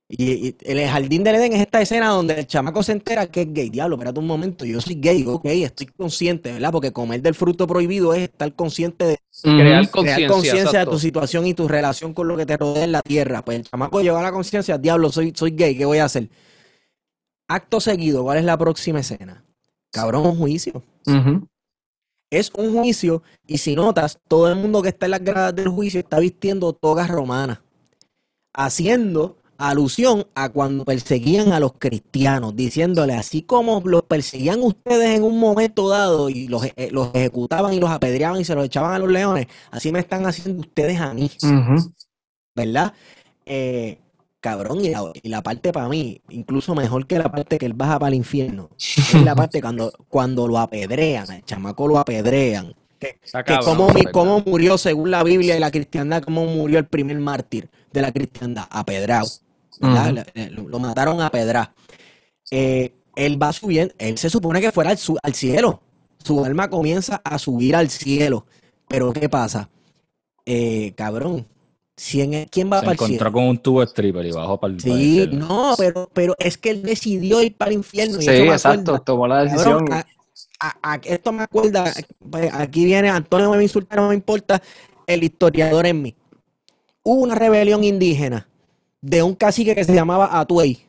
Y, y el jardín del Edén es esta escena donde el chamaco se entera que es gay. Diablo, espérate un momento, yo soy gay, ok, estoy consciente, ¿verdad? Porque comer del fruto prohibido es estar consciente de Crear crear conciencia. de tu situación y tu relación con lo que te rodea en la tierra. Pues el chamaco llegó a la conciencia, diablo, soy, soy gay, ¿qué voy a hacer? Acto seguido, ¿cuál es la próxima escena? Cabrón, un juicio. Es un juicio y si notas, todo el mundo que está en las gradas del juicio está vistiendo togas romanas, haciendo alusión a cuando perseguían a los cristianos, diciéndole así como los perseguían ustedes en un momento dado y los, eh, los ejecutaban y los apedreaban y se los echaban a los leones, así me están haciendo ustedes a mí. ¿verdad? Eh, cabrón, y la, y la parte para mí, incluso mejor que la parte que él baja para el infierno, es la parte cuando, cuando lo apedrean, el chamaco lo apedrean. Que, que cómo, cómo murió según la Biblia y la cristiandad, cómo murió el primer mártir de la cristiandad, apedrado. Lo, lo mataron a pedrar. Eh, él va subiendo, él se supone que fuera al, cielo. Su alma comienza a subir al cielo. Pero ¿qué pasa? Eh, cabrón, ¿quién, quién va Se para el encontró cielo? con un tubo stripper y bajó para el para el Sí, cielo. no, pero, pero es que él decidió ir para el infierno. Y Sí, exacto, acuerda. tomó la Cabrón, decisión. a- a- a- esto me acuerda, pues, aquí viene Antonio, me insulta, no me importa, el historiador en mí. Hubo una rebelión indígena de un cacique que se llamaba Atuey.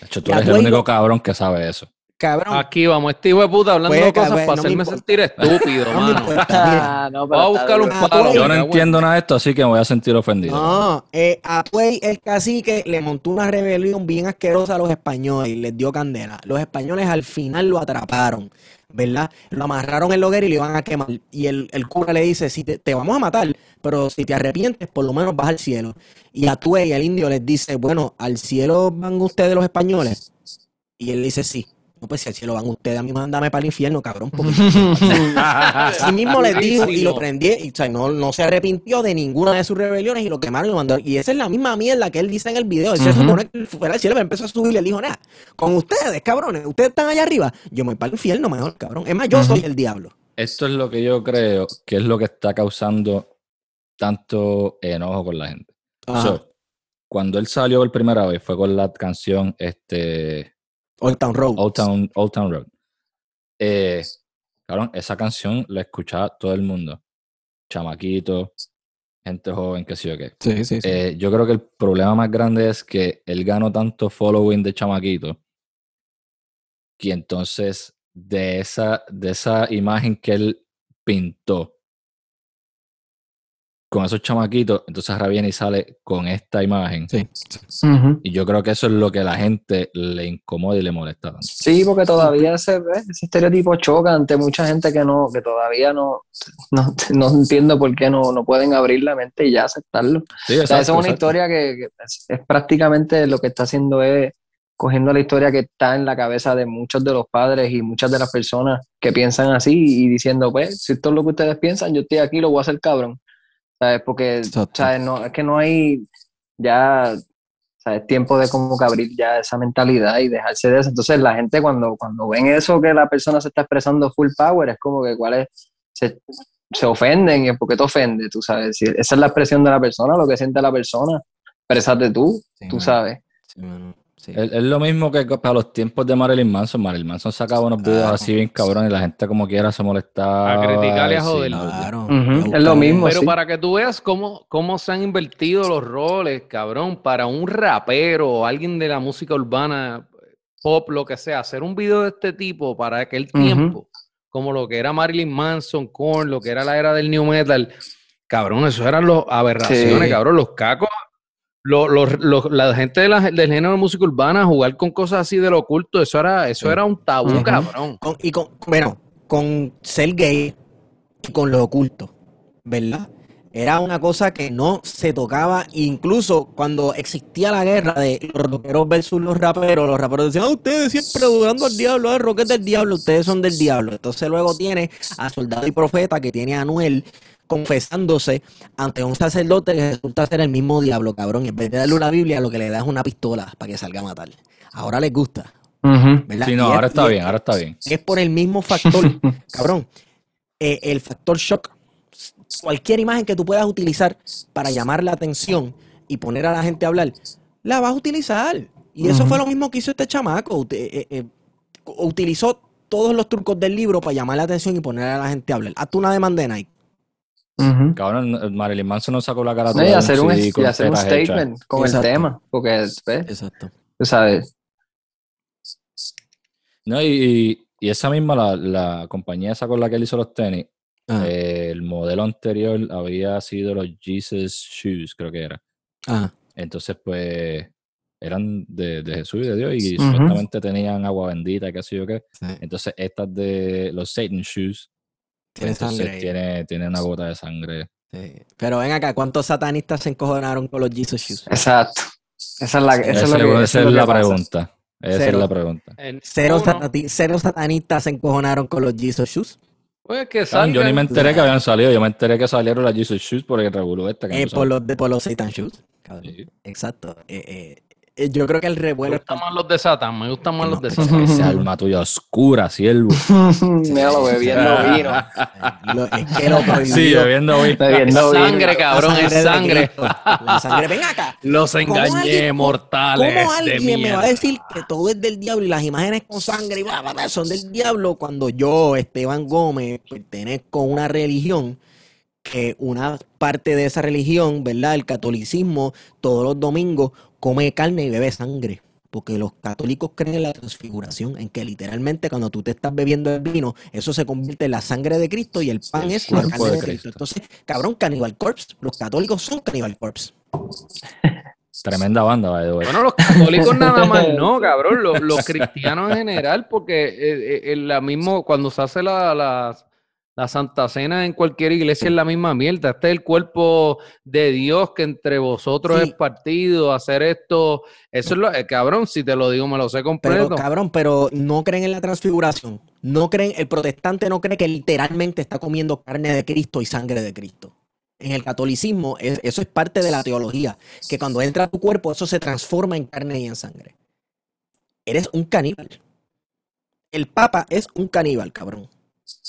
De hecho, tú eres el único lo- cabrón que sabe eso. Cabrón, Aquí vamos, este hijo de puta hablando Pues, de cosas cabrón, para no hacerme sentir estúpido, no mano. Ah, no, pero Voy a buscar un. Ah, palo. Yo no entiendo nada de esto, así que me voy a sentir ofendido. No, eh, Atuey, el cacique, le montó una rebelión bien asquerosa a los españoles y les dio candela. Los españoles al final lo atraparon, ¿verdad? Lo amarraron en hoguera y le iban a quemar. Y el, el cura le dice, si te, te vamos a matar, pero si te arrepientes, por lo menos vas al cielo. Y Atuey, el indio, les dice, bueno, ¿al cielo van ustedes los españoles? Y él dice, sí. No, pues si al cielo van ustedes, a mí mándame para el infierno, cabrón. Porque Así mismo les dijo y lo prendí, y, o sea, no, no se arrepintió de ninguna de sus rebeliones y lo quemaron y lo mandaron. Y esa es la misma mierda que él dice en el video. Él se Ujú. supone que fuera al cielo, pero empezó a subir y le dijo, nada, con ustedes, cabrones, ustedes están allá arriba, yo me voy para el infierno mejor, cabrón. Es más, yo soy el diablo. Esto es lo que yo creo que es lo que está causando tanto enojo con la gente. So, cuando él salió por primera vez fue con la canción este, Old Town Road. Old Town, Old Town Road. Eh, cabrón, esa canción la escuchaba todo el mundo. Chamaquito, gente joven, qué sé yo qué. Sí, sí, sí. Eh, yo creo que el problema más grande es que él ganó tanto following de chamaquito que entonces de esa, de esa imagen que él pintó con esos chamaquitos, entonces ahora viene y sale con esta imagen. Sí. Y yo creo que eso es lo que a la gente le incomoda y le molesta tanto. Sí, porque todavía ese, estereotipo choca ante mucha gente que no, que todavía no, no, no entiendo por qué no, no pueden abrir la mente y ya aceptarlo. Sí, O sea, esa es una exacto. historia que, que es, es prácticamente lo que está haciendo es cogiendo la historia que está en la cabeza de muchos de los padres y muchas de las personas que piensan así y diciendo, pues, si esto es lo que ustedes piensan, yo estoy aquí, lo voy a hacer cabrón. ¿Sabes? Porque. ¿sabes? No, es que no hay ya, ¿sabes? Tiempo de como que abrir ya esa mentalidad y dejarse de eso. Entonces la gente cuando, cuando ven eso que la persona se está expresando full power, es como que cuál es, se, se ofenden y es porque te ofende, tú sabes. Si esa es la expresión de la persona, lo que siente la persona, expresate tú, Sí, tú mano. sabes. Sí. Sí. Es, es lo mismo que para los tiempos de Marilyn Manson. Marilyn Manson sacaba unos videos Claro. así bien cabrón y la gente como quiera se molestaba. A criticar y a joder. Claro. Es lo mismo. Pero sí. para que tú veas cómo, cómo se han invertido los roles, cabrón, para un rapero o alguien de la música urbana, pop, lo que sea, hacer un video de este tipo para aquel tiempo, como lo que era Marilyn Manson, Korn, lo que era la era del New Metal, cabrón, eso eran las aberraciones, Sí. cabrón, los cacos. Lo- los- los- la gente de la- del género de música urbana jugar con cosas así de lo oculto, eso era, eso Sí. era un tabú, Ujú. cabrón. Con- y con, bueno, con ser gay y con lo oculto, ¿verdad? Era una cosa que no se tocaba, incluso cuando existía la guerra de los rockeros versus los raperos, los raperos decían, ah, ustedes siempre dudando al diablo, el rock es del diablo, ustedes son del diablo. Entonces luego tiene a Soldado y Profeta, que tiene a Anuel confesándose ante un sacerdote que resulta ser el mismo diablo, cabrón. Y en vez de darle una Biblia, lo que le da es una pistola para que salga a matar. Ahora les gusta, Ujú. ¿verdad? Sí, no, ahora está es- bien, ahora está bien. es por el mismo factor, cabrón. Eh, el factor shock. Cualquier imagen que tú puedas utilizar para llamar la atención y poner a la gente a hablar, la vas a utilizar. Y eso fue lo mismo que hizo este chamaco. Ut- eh, eh, utilizó todos los trucos del libro para llamar la atención y poner a la gente a hablar. Hazte una demanda de Nike. Ujú. Cabrón, Marilyn Manson no sacó la cara No, y hacer un, y hacer un statement. con Exacto. el tema, porque ¿ves? Exacto. tú sabes. No, y, esa misma, la, la compañía esa con la que él hizo los tenis, Ah, eh, el modelo anterior había sido los Jesus Shoes, creo que era. ah, Entonces, pues, eran de, de Jesús y de Dios y Ujú. supuestamente tenían agua bendita y qué sé yo qué. sí. Entonces, estas de los Satan Shoes, Tiene sangre tiene, tiene una gota de sangre. Sí. Pero ven acá, ¿cuántos satanistas se encojonaron con los Jesus Shoes? Exacto. Esa es la, Esa es lo que, esa eso es lo que la pregunta. Esa Cero. es la pregunta. Cero, satati- cero satanistas se encojonaron con los Jesus Shoes. pues que Cabrón, yo ni salgan. me enteré que habían salido, yo me enteré que salieron las Jesus Shoes por el revuelo este que Eh, por los de por los Satan Shoes. Sí. Exacto. Eh, eh, yo creo que el Me revuelo es gustan más los de Satan, me gustan más los de Satan. Ese alma tuya oscura, siervo. Míralo bebiendo vino. lo- es que lo prohibido. Sí, bebiendo vino. Bebiendo vino. Sangre, cabrón, es sangre. La sangre. Ven acá. Los ¿Cómo engañé, alguien- mortales. ¿Cómo de alguien me va a decir que todo es del diablo y las imágenes con sangre y bla, bla, bla, son del diablo cuando yo, Esteban Gómez, pertenezco a una religión que una parte de esa religión, ¿verdad? El catolicismo, todos los domingos come carne y bebe sangre. Porque los católicos creen en la transfiguración, en que literalmente cuando tú te estás bebiendo el vino, eso se convierte en la sangre de Cristo y el pan el es la cuerpo carne de de Cristo. Cristo. Entonces, cabrón, Cannibal Corpse, los católicos son Cannibal Corpse. Tremenda banda, by the way. Bueno, los católicos nada más no, cabrón. Los, los cristianos en general, porque eh, eh, en la mismo, cuando se hace la, la, la Santa Cena en cualquier iglesia es la misma mierda. Este es el cuerpo de Dios que entre vosotros Sí. es partido, hacer esto. Eso es lo, eh, cabrón, si te lo digo, me lo sé Pero, completo. cabrón, pero no creen en la transfiguración. No creen, el protestante no cree que literalmente está comiendo carne de Cristo y sangre de Cristo. En el catolicismo, es- eso es parte de la teología, que cuando entra a tu cuerpo, eso se transforma en carne y en sangre. Eres un caníbal. El papa es un caníbal, cabrón.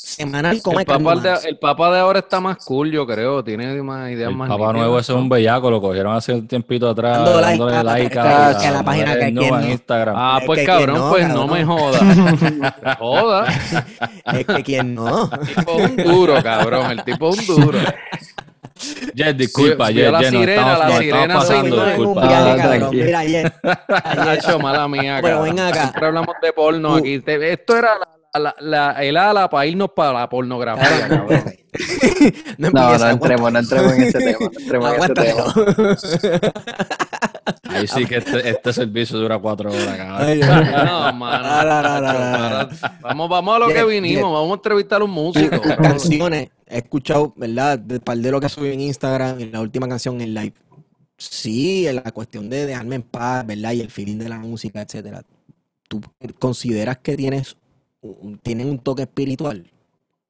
Semanal el, humana. de, el papa de ahora está más cool, yo creo. Tiene más ideas El más nítidas, Nuevo ese es ¿no? un bellaco, lo cogieron hace un tiempito atrás, Dándole like dándole a la- like a a, la- la, que a la página que en no. Instagram. Ah, Es pues que cabrón, no, pues no me cabrón. jodas. Joda. Es que quien no. El tipo es un duro, cabrón. El tipo es un duro. Jet, disculpa, Jet, la Jet, sirena, estamos, la sirena pasando, un disculpa. viaje, cabrón. Mira, Ha hecho mala mía, Pero cabrón. ven acá. Siempre hablamos de porno Tú- aquí. Esto era la, la, la- el ala para irnos para la pornografía, cabrón. no No, entremos, no entremos en ese tema. No entremos en ese tema. Ahí sí que este, este servicio dura cuatro horas, cabrón. No, mano. Vamos, vamos a lo que vinimos. Vamos a entrevistar a un músico. Canciones, he escuchado, ¿verdad? De par de lo que subí en Instagram en la última canción en live. Sí, en la cuestión de dejarme en paz, ¿verdad? Y el feeling de la música, etcétera. ¿Tú consideras que tienes un- tienen un toque espiritual?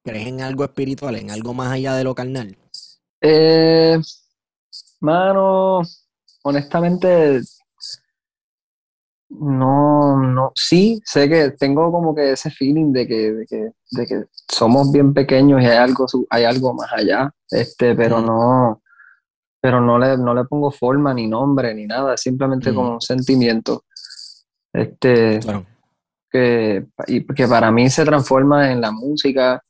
¿Crees en algo espiritual, en algo más allá de lo carnal? Eh, mano, honestamente, no, no, sí, sé que tengo como que ese feeling de que, de que, de que somos bien pequeños y hay algo, hay algo más allá, este, pero Mm. no, pero no le, no le pongo forma ni nombre ni nada, simplemente Mm. como un sentimiento, este, Claro. Que, y que para mí se transforma en la música,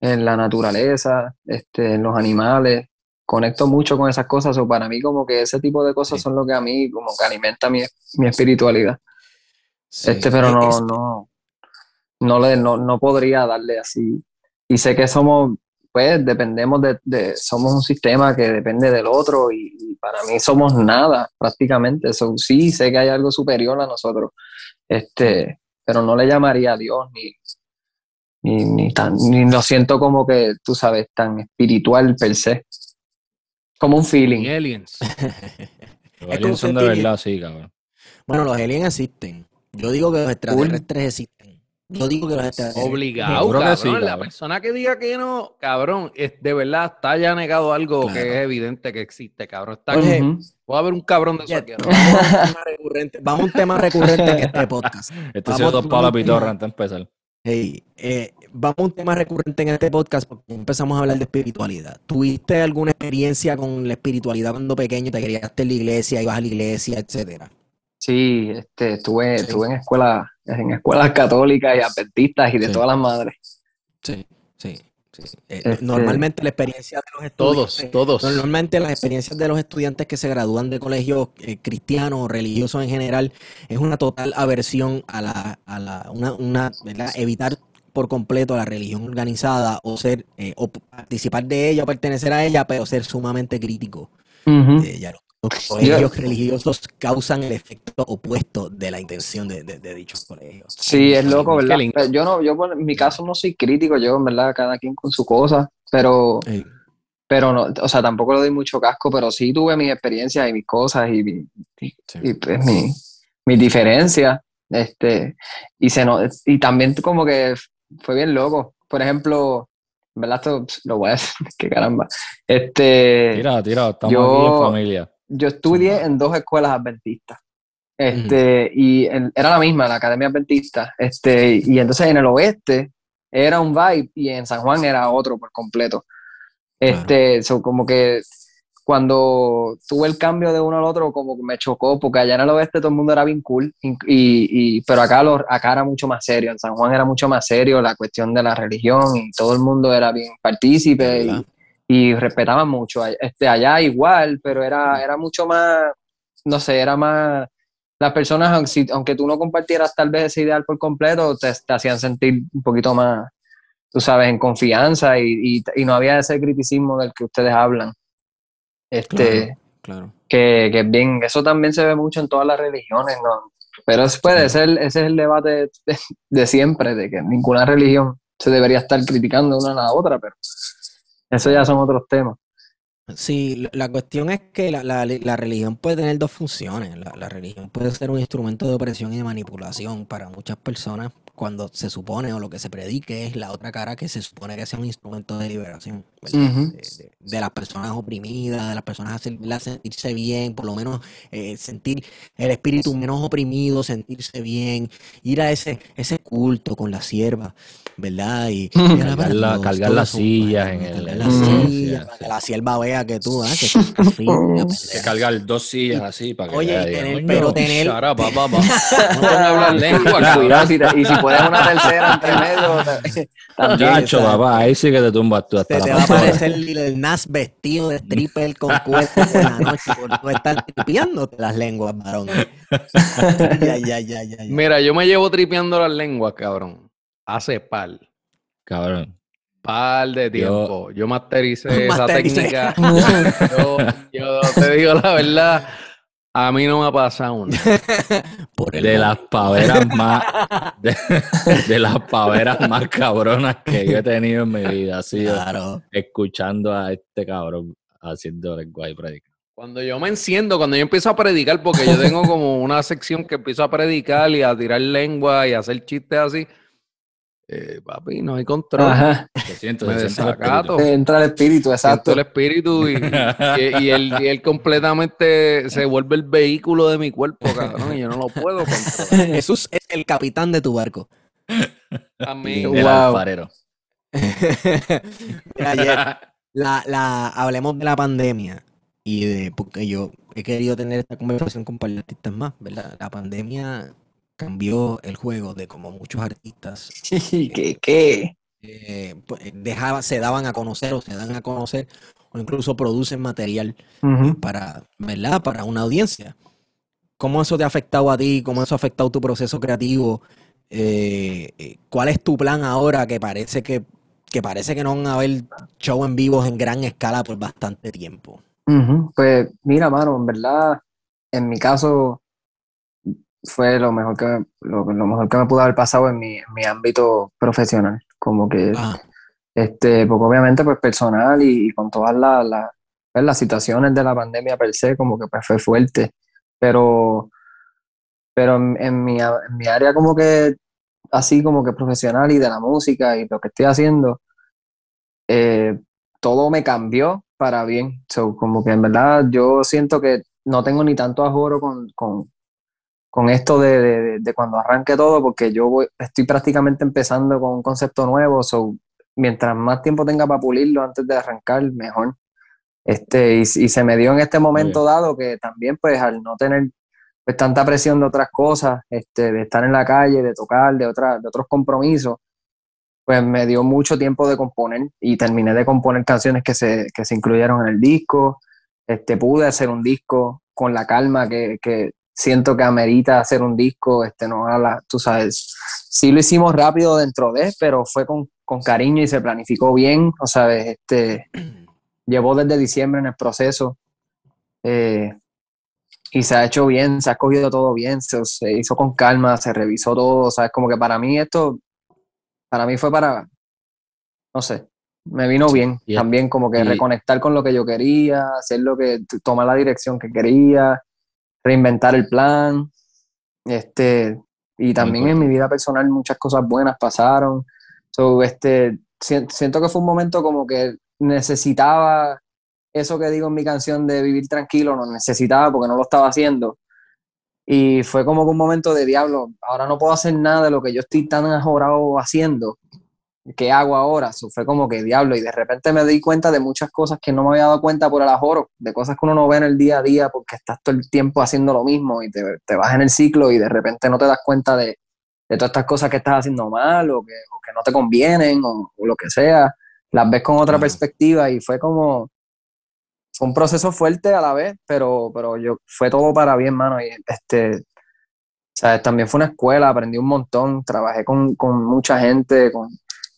en la naturaleza, este, en los animales. Conecto mucho con esas cosas, o para mí como que ese tipo de cosas Sí. son lo que a mí como que alimenta mi, mi espiritualidad. Sí. Este, pero Es- no, no, no le, no, no podría darle así. Y sé que somos, pues, dependemos de, de- somos un sistema que depende del otro y, y para mí somos nada prácticamente. So, sí, sé que hay algo superior a nosotros, este, pero no le llamaría a Dios ni, ni, ni tan, ni lo siento como que, tú sabes, tan espiritual per se. Como un feeling. Aliens. Los Es aliens son de verdad, sí, cabrón. Bueno, los aliens existen. Yo digo que los extraterrestres existen. Yo digo que los extraterrestres Obligado, cabrón. sí, La cabrón. persona que diga que no, cabrón, es, de verdad está ya negado algo que es evidente que existe, cabrón. Está Oye, Ujú. Puede haber un cabrón de eso aquí. ¿no? vamos a un tema recurrente, vamos a un tema recurrente en este podcast. Este Vamos- ha sido dos palos a vamos- pitorra antes de empezar. Hey, eh, vamos a un tema recurrente en este podcast porque empezamos a hablar de espiritualidad. ¿Tuviste alguna experiencia con la espiritualidad cuando pequeño? ¿Te querías en la iglesia, ibas a la iglesia, etcétera? Sí, este, estuve, Sí. estuve en escuelas, en escuelas católicas y adventistas y de Sí. todas las madres. Sí, sí, sí. Eh, Este- Normalmente la experiencia de los Todos, estudiantes, todos. normalmente las experiencias de los estudiantes que se gradúan de colegios eh, cristianos o religiosos en general es una total aversión a la, a la, una, una, ¿verdad? Evitar por completo la religión organizada o ser, eh, o participar de ella o pertenecer a ella, pero ser sumamente crítico de ella. Los, los colegios religiosos causan el efecto opuesto de la intención de, de- de dichos colegios. Sí, es loco, Qué ¿verdad? Yo no, yo en mi caso no soy crítico, yo en verdad cada quien con su cosa, pero, pero no, o sea, tampoco le doy mucho casco, pero sí tuve mis experiencias y mis cosas y, mi- Sí. y, pues mi, mis diferencias, este, y se no, y también como que fue bien loco. Por ejemplo, en verdad esto lo voy a decir, que caramba. Este, Tira, tira, estamos yo- aquí en familia. Yo estudié en dos escuelas adventistas. Este, y en- era la misma, la Academia Adventista. Este, y entonces en el oeste era un vibe y en San Juan era otro por completo. Este, so, como que cuando tuve el cambio de uno al otro, como que me chocó, porque allá en el oeste todo el mundo era bien cool, y, y- pero acá, lo, acá era mucho más serio, en San Juan era mucho más serio la cuestión de la religión y todo el mundo era bien partícipe y. y respetaban mucho. Este, allá igual, pero era, era mucho más, no sé, era más, las personas, aunque, tú no compartieras tal vez ese ideal por completo, te, te hacían sentir un poquito más, tú sabes, en confianza y, y- y no había ese criticismo del que ustedes hablan. Este, Claro. que, que bien, eso también se ve mucho en todas las religiones, ¿no? Pero puede ser, ese es el debate de, de siempre, de que ninguna religión se debería estar criticando una a la otra, pero eso ya son otros temas. Sí, la- cuestión es que la, la- la religión puede tener dos funciones. La, la religión puede ser un instrumento de opresión y de manipulación para muchas personas cuando se supone o lo que se predique es la otra cara que se supone que sea un instrumento de liberación, de, de- de las personas oprimidas, de las personas hacerlas sentirse bien, por lo menos eh, sentir el espíritu menos oprimido, sentirse bien, ir a ese, ese culto con la sierva, ¿verdad? Y, Cargar la- cargar las sillas en el- cargar las el- sillas, para que la sierva vea que tú, ah, que cargar dos sillas así para que Oye, vea, tener- "Coño, pero tener- shut up, papá, papá". No a hablar lengua. Cuidado, si te- y si pones una tercera entre medio, te- también. Papá, ahí sí que te tumbas tú hasta Te, la te va a aparecer Lil Nas vestido de stripper con cuerpo por la noche por tú estar tripiándote las lenguas, varón. ya, ya, ya, ya, ya. Mira, yo me llevo tripeando las lenguas, cabrón. Hace par. Cabrón. Par de Yo- tiempo. Yo, mastericé esa Mastericé. técnica. yo, yo te digo la verdad, a mí no me ha pasado una. Por el De las paveras más de, de las paveras más cabronas que yo he tenido en mi vida ha sido Claro. escuchando a este cabrón haciendo lengua y predicar. Cuando yo me enciendo, cuando yo empiezo a predicar, porque yo tengo como una sección que empiezo a predicar y a tirar lengua y a hacer chistes así, eh, papi, no hay control. Ajá. Se siente, Me desacato. Entra el espíritu, Siento exacto. el espíritu y, y, y él, y él completamente se vuelve el vehículo de mi cuerpo, cabrón, y yo no lo puedo controlar. Jesús es el capitán de tu barco. A mí, El Wow. alfarero. Mira, ayer, la, la, hablemos de la pandemia y de porque yo he querido tener esta conversación con varios artistas más, ¿verdad? La pandemia cambió el juego de como muchos artistas ¿Qué? qué? eh, pues, dejaba, se daban a conocer o se dan a conocer o incluso producen material para, ¿verdad? Para una audiencia. ¿Cómo eso te ha afectado a ti? ¿Cómo eso ha afectado tu proceso creativo? Eh, eh, ¿cuál es tu plan ahora que parece que, que parece que no van a haber show en vivos en gran escala por bastante tiempo? Pues mira, mano, en verdad, en mi caso fue lo mejor que me, lo, lo mejor que me pudo haber pasado en mi, en mi ámbito profesional. Como que, Ah, este, porque obviamente, pues personal y, y con todas las las- pues, las situaciones de la pandemia per se, como que pues fue fuerte. Pero, pero en, en mi, en mi área como que, así como que profesional y de la música y lo que estoy haciendo, eh, todo me cambió para bien. So, como que en verdad yo siento que no tengo ni tanto ajoro con, con, con esto de, de- de cuando arranque todo, porque yo voy- estoy prácticamente empezando con un concepto nuevo. So, mientras más tiempo tenga para pulirlo antes de arrancar, mejor. Este, y, y se me dio en este momento dado que también, pues, al no tener pues, tanta presión de otras cosas, este, de estar en la calle, de tocar, de, otra, de otros compromisos, pues me dio mucho tiempo de componer y terminé de componer canciones que se, que se incluyeron en el disco. Este, pude hacer un disco con la calma que, que siento que amerita hacer un disco, este, no a la, tú sabes, sí lo hicimos rápido dentro de, pero fue con, con cariño y se planificó bien, o sea, este, llevó desde diciembre en el proceso eh, y se ha hecho bien, se ha cogido todo bien, se, se hizo con calma, se revisó todo, o sea, es como que para mí esto, para mí fue para, no sé, me vino bien, también como que y- reconectar con lo que yo quería, hacer lo que, tomar la dirección que quería, reinventar el plan, este, y también en mi vida personal muchas cosas buenas pasaron, so, este, si- siento que fue un momento como que necesitaba eso que digo en mi canción de vivir tranquilo, lo necesitaba porque no lo estaba haciendo. Y fue como que un momento de diablo, ahora no puedo hacer nada de lo que yo estoy tan ajorado haciendo. ¿Qué hago ahora? Eso fue como que diablo. Y de repente me di cuenta de muchas cosas que no me había dado cuenta por el ajoro, de cosas que uno no ve en el día a día porque estás todo el tiempo haciendo lo mismo y te, te vas en el ciclo y de repente no te das cuenta de, de todas estas cosas que estás haciendo mal o que, o que no te convienen o, o lo que sea. Las ves con otra perspectiva y fue como, fue un proceso fuerte a la vez, pero, pero yo, fue todo para bien, mano. Y este, o sea, también fue una escuela, aprendí un montón, trabajé con, con mucha gente, con,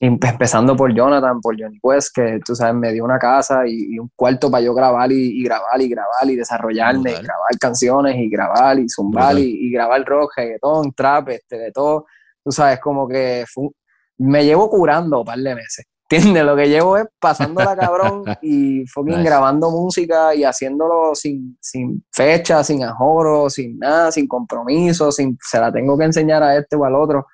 empezando por Jonathan, por Johnny Quest, que tú sabes, me dio una casa y, y un cuarto para yo grabar y, y grabar y grabar y desarrollarme, Brutal. y grabar canciones y grabar y zumbar y, y grabar rock, reggaetón, trap, este, de todo. Tú sabes, como que fue me llevo curando un par de meses. ¿Entiendes? Lo que llevo es pasándola cabrón y fucking Nice. grabando música y haciéndolo sin, sin fecha, sin ajoro, sin nada, sin compromiso, sin se la tengo que enseñar a este o al otro.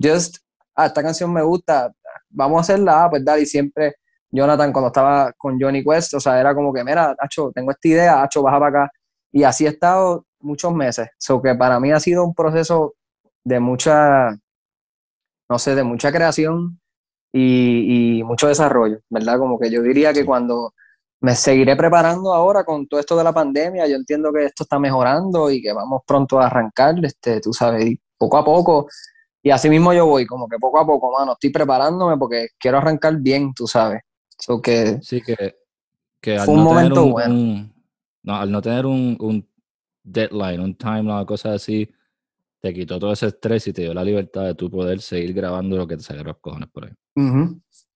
Just, ah, esta canción me gusta, vamos a hacerla, ah, pues dale, y siempre Jonathan cuando estaba con Johnny Quest, o sea, era como que, mira, Hacho, tengo esta idea, Hacho, baja para acá. Y así he estado muchos meses. So que para mí ha sido un proceso de mucha, no sé, de mucha creación y, y mucho desarrollo, ¿verdad? Como que yo diría que cuando me seguiré preparando ahora con todo esto de la pandemia, yo entiendo que esto está mejorando y que vamos pronto a arrancar, este, tú sabes, y poco a poco. Y así mismo yo voy, como que poco a poco, mano, estoy preparándome porque quiero arrancar bien, tú sabes. So que Sí, que, que Fue un no momento un, bueno. un- no, al no tener un, un deadline, un timeline, cosas así, te quitó todo ese estrés y te dio la libertad de tú poder seguir grabando lo que te de los cojones por ahí.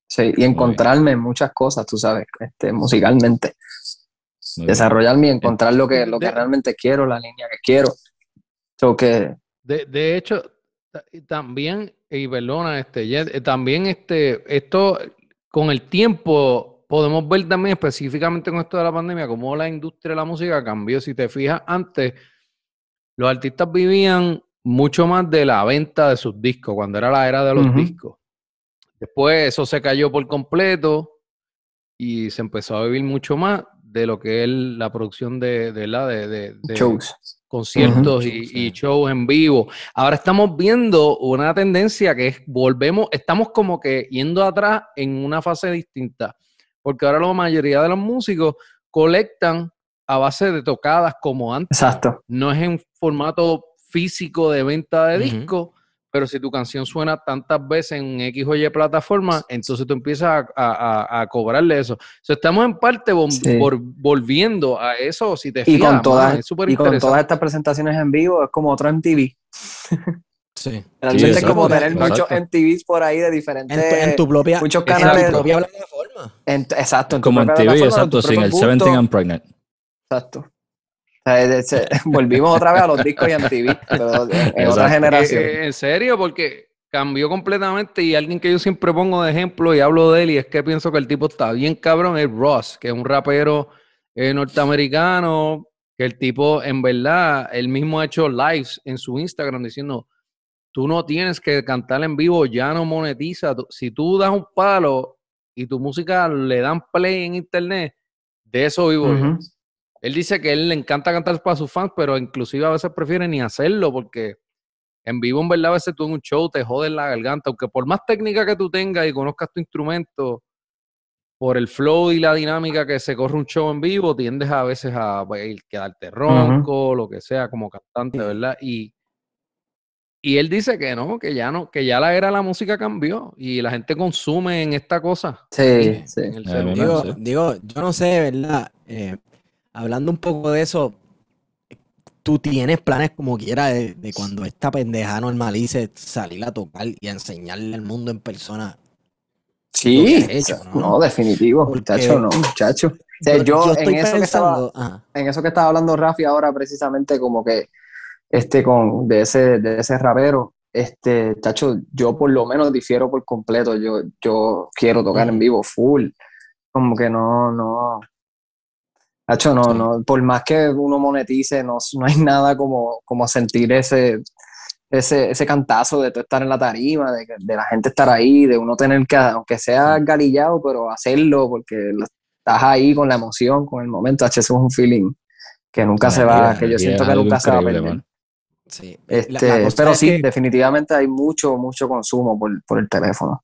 Sí, y encontrarme en muchas cosas, tú sabes, este, musicalmente. Muy bien. Desarrollarme y encontrar lo que, lo que De- realmente quiero, la línea que quiero. So que, De, de hecho, también, y perdona, este, eh, también este, esto con el tiempo podemos ver también específicamente con esto de la pandemia cómo la industria de la música cambió. Si te fijas, antes los artistas vivían mucho más de la venta de sus discos, cuando era la era de los discos. Después eso se cayó por completo y se empezó a vivir mucho más de lo que es la producción de, de, la, de, de- de- shows. Conciertos y, Shows, y sí. shows en vivo. Ahora estamos viendo una tendencia que es, volvemos, estamos como que yendo atrás en una fase distinta, porque ahora la mayoría de los músicos colectan a base de tocadas como antes. Exacto. No es en formato físico de venta de disco, pero si tu canción suena tantas veces en X o Y plataforma, entonces tú empiezas a, a- a- a cobrarle eso. O sea, estamos en parte vol- Sí. vol- volviendo a eso, si te Y fijas, con, todas, es y con todas estas presentaciones en vivo es como otro MTV. Sí. Realmente es exacto, como tener exacto. muchos MTVs por ahí de diferentes... En tu, en tu propia, muchos en tu canales- propia plataforma. en- exacto. en tu Como en TV, exacto, sin el gusto. 17 and Pregnant. Exacto. Volvimos otra vez a los discos y MTV, pero en, en otra generación. Eh, eh, en serio, porque cambió completamente y alguien que yo siempre pongo de ejemplo y hablo de él y es que pienso que el tipo está bien cabrón es Ross, que es un rapero eh, norteamericano, que el tipo en verdad, él mismo ha hecho lives en su Instagram diciendo, tú no tienes que cantar en vivo, ya no monetiza, si tú das un palo y tu música le dan play en internet, de eso vivo. Él dice que él le encanta cantar para sus fans, pero inclusive a veces prefiere ni hacerlo porque en vivo, en verdad, a veces tú en un show te jodes la garganta, aunque por más técnica que tú tengas y conozcas tu instrumento, por el flow y la dinámica que se corre un show en vivo, tiendes a veces a pues, quedarte ronco, lo que sea, como cantante, ¿verdad? Y, y él dice que no, que ya no, que ya la era de la música cambió y la gente consume en esta cosa. Sí, sí. En el. Digo, digo, yo no sé, ¿verdad? Eh, hablando un poco de eso, tú tienes planes como quiera de, de cuando esta pendeja normalice salir a tocar y a enseñarle al mundo en persona. Sí, hecho, no, ¿no? definitivo, Porque- muchacho, no, muchacho. O sea, Yo- en eso que estaba, en eso que estaba hablando Rafi ahora precisamente como que este con de ese de ese rapero este tacho yo por lo menos difiero por completo yo yo quiero tocar en vivo full como que no no tacho no Sí. no por más que uno monetice no, no hay nada como como sentir ese ese, ese cantazo de tú estar en la tarima, de, de la gente estar ahí, de uno tener que, aunque sea galillado, pero hacerlo porque estás ahí con la emoción, con el momento. H, eso es un feeling que nunca se va, Energía, que yo siento que nunca se va a perder. mano. Sí. La- Este, la cosa pero es sí, que- definitivamente hay mucho, mucho consumo por, por el teléfono.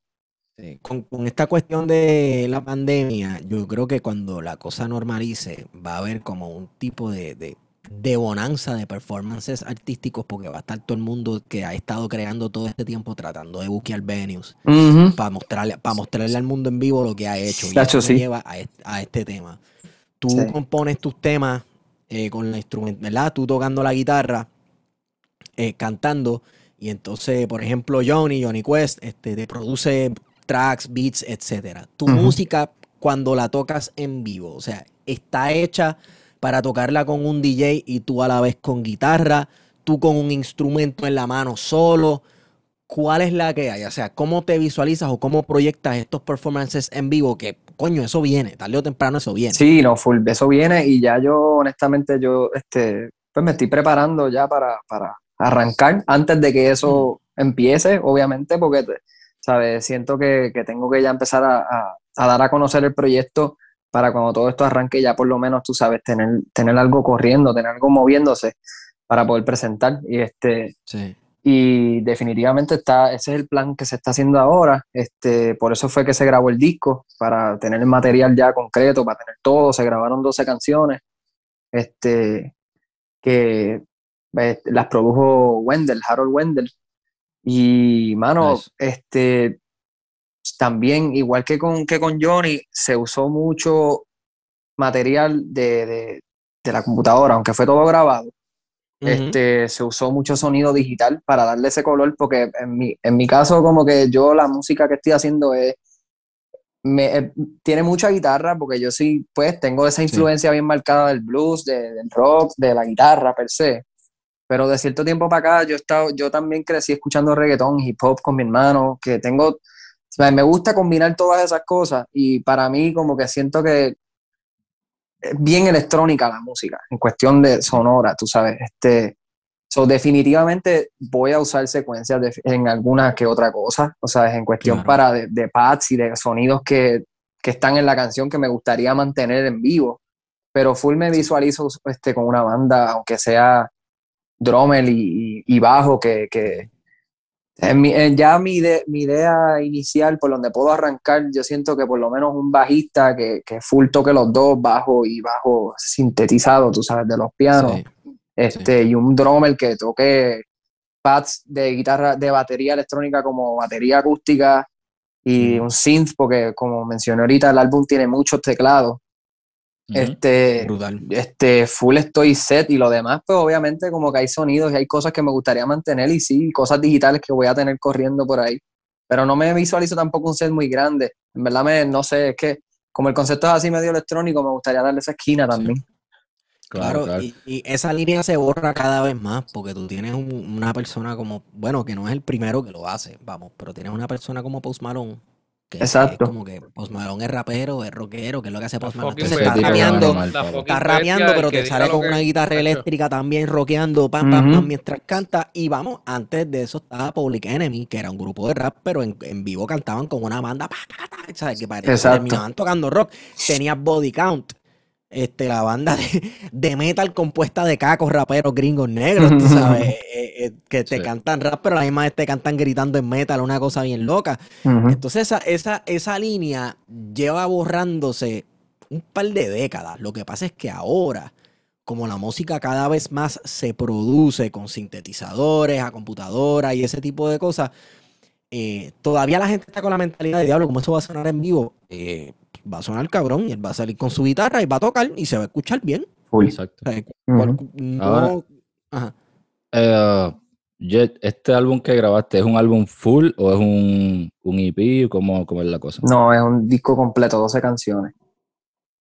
Sí, Con, con esta cuestión de la pandemia, yo creo que cuando la cosa normalice, va a haber como un tipo de, de, de bonanza de performances artísticos, porque va a estar todo el mundo que ha estado creando todo este tiempo tratando de buquear venues para mostrarle, para mostrarle al mundo en vivo lo que ha hecho. Y eso sí. lleva a, est- a este tema. Tú Sí. compones tus temas eh, con la instrumento, ¿verdad? Tú tocando la guitarra, eh, cantando, y entonces, por ejemplo, Johnny, Johnny Quest, este, te produce tracks, beats, etcétera. Tu música, cuando la tocas en vivo, o sea, está hecha para tocarla con un DJ y tú a la vez con guitarra, tú con un instrumento en la mano solo. ¿Cuál es la que hay? O sea, ¿cómo te visualizas o cómo proyectas estos performances en vivo? Que, coño, eso viene, tarde o temprano eso viene. Sí, no, full, eso viene y ya yo, honestamente, yo, este, pues me estoy preparando ya para, para arrancar antes de que eso empiece, obviamente, porque, te- ¿sabes? Siento que, que tengo que ya empezar a, a- a dar a conocer el proyecto para cuando todo esto arranque ya por lo menos, tú sabes, tener, tener algo corriendo, tener algo moviéndose para poder presentar. Y este, Sí. y definitivamente está, ese es el plan que se está haciendo ahora. Este, por eso fue que se grabó el disco, para tener el material ya concreto, para tener todo. Se grabaron 12 canciones, este, que eh, las produjo Wendell, Harold Wendell. Y, mano, Nice. este, también, igual que con, que con Johnny, se usó mucho material de, de- de la computadora, aunque fue todo grabado este, se usó mucho sonido digital para darle ese color, porque en mi, en mi caso, como que yo la música que estoy haciendo es, me, eh, tiene mucha guitarra, porque yo sí, pues, tengo esa influencia bien marcada del blues, de- del rock, de la guitarra per se. Pero de cierto tiempo para acá, yo, he estado, yo también crecí escuchando reggaetón, hip hop con mi hermano, que tengo, o sea, me gusta combinar todas esas cosas y para mí como que siento que es bien electrónica la música, en cuestión de sonora, tú sabes. Este, so definitivamente voy a usar secuencias de- en alguna que otra cosa, o sea, en cuestión Claro. para de, de pads y de sonidos que, que están en la canción que me gustaría mantener en vivo. Pero full me visualizo este, con una banda, aunque sea drummer y, bajo, que, que en mi- en ya mi, ide- mi idea inicial, por donde puedo arrancar, yo siento que por lo menos un bajista que, que full toque los dos, bajo y bajo sintetizado, tú sabes, de los pianos, Sí. este, y un drummer que toque pads de guitarra, de batería electrónica como batería acústica y Mm. un synth, porque como mencioné ahorita, el álbum tiene muchos teclados. Este, Brutal. este, full estoy set y lo demás, pues obviamente como que hay sonidos y hay cosas que me gustaría mantener y sí, cosas digitales que voy a tener corriendo por ahí. Pero no me visualizo tampoco un set muy grande. En verdad, me, no sé, es que como el concepto es así medio electrónico, me gustaría darle esa esquina también. Claro, Claro, claro. Y, y esa línea se borra cada vez más porque tú tienes un- una persona como, bueno, que no es el primero que lo hace, vamos, pero tienes una persona como Post Malone, que Exacto. es como que Post Malone es rapero, es rockero, que es lo que hace Post Malone. Entonces está rapeando, está rapeando, pero te sale con una guitarra eléctrica también rockeando, pam, pam, pam, mientras canta. Y vamos, antes de eso estaba Public Enemy, que era un grupo de rap, pero en, en vivo cantaban con una banda, pa, pa, pa, ¿sabes? Que parecía que terminaban tocando rock. Tenías Body Count. Este, la banda de, de metal compuesta de cacos raperos gringos negros, tú sabes, eh, eh, que te Sí. cantan rap, pero a la misma vez te cantan gritando en metal, una cosa bien loca. Entonces esa, esa, esa línea lleva borrándose un par de décadas. Lo que pasa es que ahora, como la música cada vez más se produce con sintetizadores, a computadora y ese tipo de cosas, eh, todavía la gente está con la mentalidad de diablo, ¿cómo eso va a sonar en vivo? Eh, va a sonar cabrón y él va a salir con su guitarra y va a tocar y se va a escuchar bien. Full. Exacto. O sea, cual- Ujú. no- Ahora- Ajá. Eh, Jet, ¿este álbum que grabaste es un álbum full o es un, un EP? ¿Cómo, cómo es la cosa? No, es un disco completo, 12 canciones.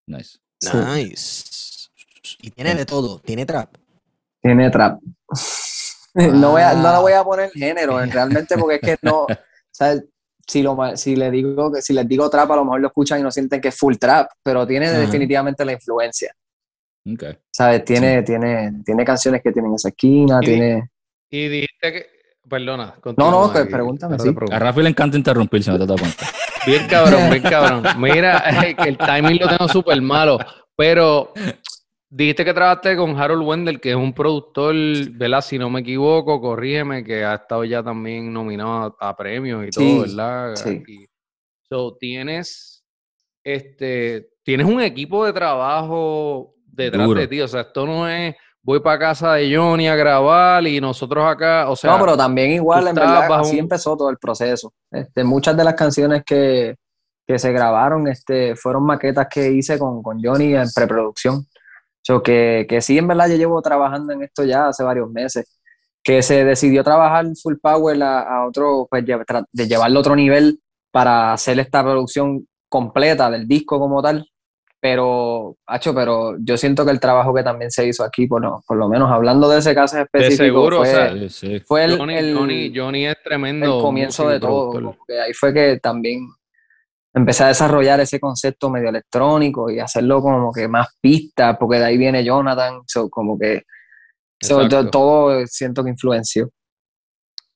Nice. Sí. Nice. Y tiene de todo, tiene trap. Tiene trap. No, voy a, no la Ah. voy a poner género, en- realmente, porque es que no, o sea, si, lo, si, le digo, que- si les digo trap, a lo mejor lo escuchan y no sienten que es full trap, pero tiene definitivamente la influencia. Ok. ¿Sabes? Tiene, tiene, tiene canciones que tienen esa esquina, Y- tiene... Y dijiste que. Perdona. No, no, que pregúntame, sí. A Rafi le encanta interrumpir, si no te das cuenta. Bien cabrón, bien cabrón. Mira, que el timing lo tengo súper malo, pero dijiste que trabajaste con Harold Wendell, que es un productor, ¿verdad? Si no me equivoco, corrígeme, que ha estado ya también nominado a, a premios y Sí, todo, ¿verdad? sí. Y- so, tienes, este, tienes un equipo de trabajo detrás Duro. de ti. O sea, esto no es voy para casa de Johnny a grabar y nosotros acá, o sea, no, pero también igual, en verdad, así un- empezó todo el proceso. Este, muchas de las canciones que, que se grabaron este, fueron maquetas que hice con, con Johnny en preproducción. So que, que sí, en verdad, yo llevo trabajando en esto ya hace varios meses. Que se decidió trabajar full power a, a otro, pues de llevarlo a otro nivel para hacer esta producción completa del disco como tal. Pero, hacho, pero yo siento que el trabajo que también se hizo aquí, por lo, por lo menos hablando de ese caso específico, seguro, o fue, sea, Sí, sí. fue el, Johnny, el- Johnny, Johnny es el tremendo. comienzo músico y de todo. productor. como que ahí fue que también empecé a desarrollar ese concepto medio electrónico y hacerlo como que más pistas, porque de ahí viene Jonathan, so, como que so, todo siento que influenció.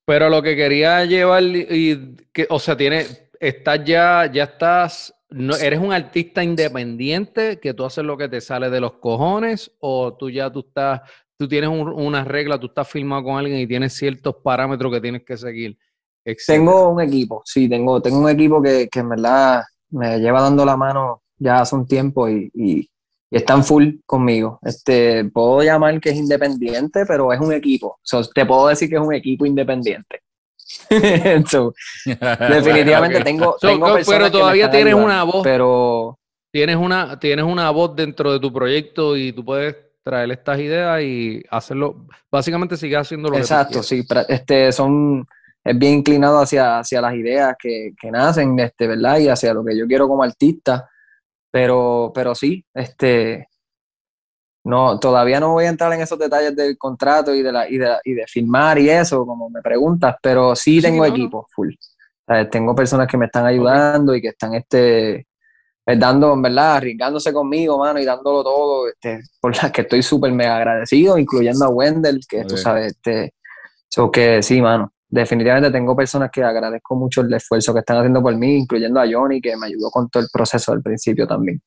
Pero lo que quería llevar y que, o sea, tienes, estás ya, ya estás, no, eres un artista independiente que tú haces lo que te sale de los cojones o tú ya tú estás, tú tienes un- una regla, tú estás filmado con alguien y tienes ciertos parámetros que tienes que seguir. Tengo un equipo, sí, tengo, tengo un equipo que, que en verdad me lleva dando la mano ya hace un tiempo y, y, y están full conmigo. Este, puedo llamar que es independiente, pero es un equipo. So, te puedo decir que es un equipo independiente. So, definitivamente Ok. tengo, So, tengo pero personas que me todavía tienes ayudando, una voz. Pero Tienes una, tienes una voz dentro de tu proyecto y tú puedes traer estas ideas y hacerlo, básicamente sigue haciendo lo que tú Exacto, sí, este, son, es bien inclinado hacia, hacia las ideas que, que nacen, este, ¿verdad? Y hacia lo que yo quiero como artista, pero, pero sí, este, no, todavía no voy a entrar en esos detalles del contrato y de, la, y de, y de firmar y eso, como me preguntas, pero sí Sí, tengo no, no. equipo full. O sea, tengo personas que me están ayudando y que están, este, pues, dando, en verdad, arriesgándose conmigo, mano, y dándolo todo, este, por las que estoy súper mega agradecido, incluyendo a Wendell, que tú Ok. sabes, este, so que sí, mano, definitivamente tengo personas que agradezco mucho el esfuerzo que están haciendo por mí, incluyendo a Johnny, que me ayudó con todo el proceso al principio también.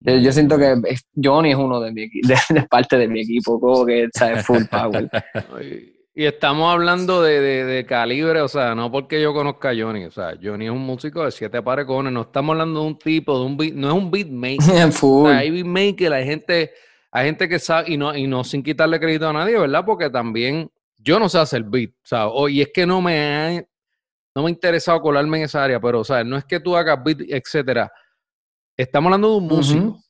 Yo, yo siento que Johnny es uno de mi de, de parte de mi equipo, como que, ¿sabes? Full power. Y, estamos hablando de, de- de calibre, o sea, no porque yo conozca a Johnny, o sea, Johnny es un músico de siete pares cojones, no estamos hablando de un tipo, de un beat, no es un beatmaker, o sea, hay beatmaker, hay gente, hay gente que sabe, y no, y no sin quitarle crédito a nadie, ¿verdad? Porque también yo no sé hacer beat, o sea, o- y es que no me ha, no me ha interesado colarme en esa área, pero, o sea, no es que tú hagas beat, etcétera. Estamos hablando de un músico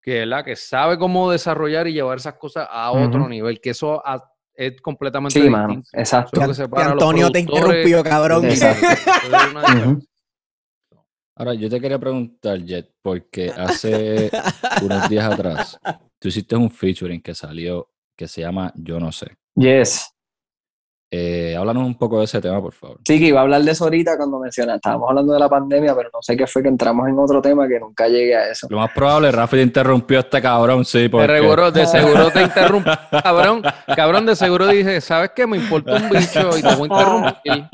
que, ¿verdad? que sabe cómo desarrollar y llevar esas cosas a otro nivel, que eso a- es completamente Sí, mano, distinto. exacto. Eso que Que Antonio te interrumpió, cabrón. Exacto. Ahora, yo te quería preguntar, Jet, porque hace unos días atrás tú hiciste un featuring que salió que se llama Yo no sé. Yes. Eh, háblanos un poco de ese tema, por favor. Sí, que iba a hablar de eso ahorita cuando mencionaste. Estábamos hablando de la pandemia, pero no sé qué fue que entramos en otro tema que nunca llegué a eso. Lo más probable, Rafa te interrumpió a este cabrón, sí, De porque... seguro, de seguro te interrumpo, cabrón. Cabrón, de seguro dije, ¿sabes qué? Me importa un bicho y te voy a interrumpir.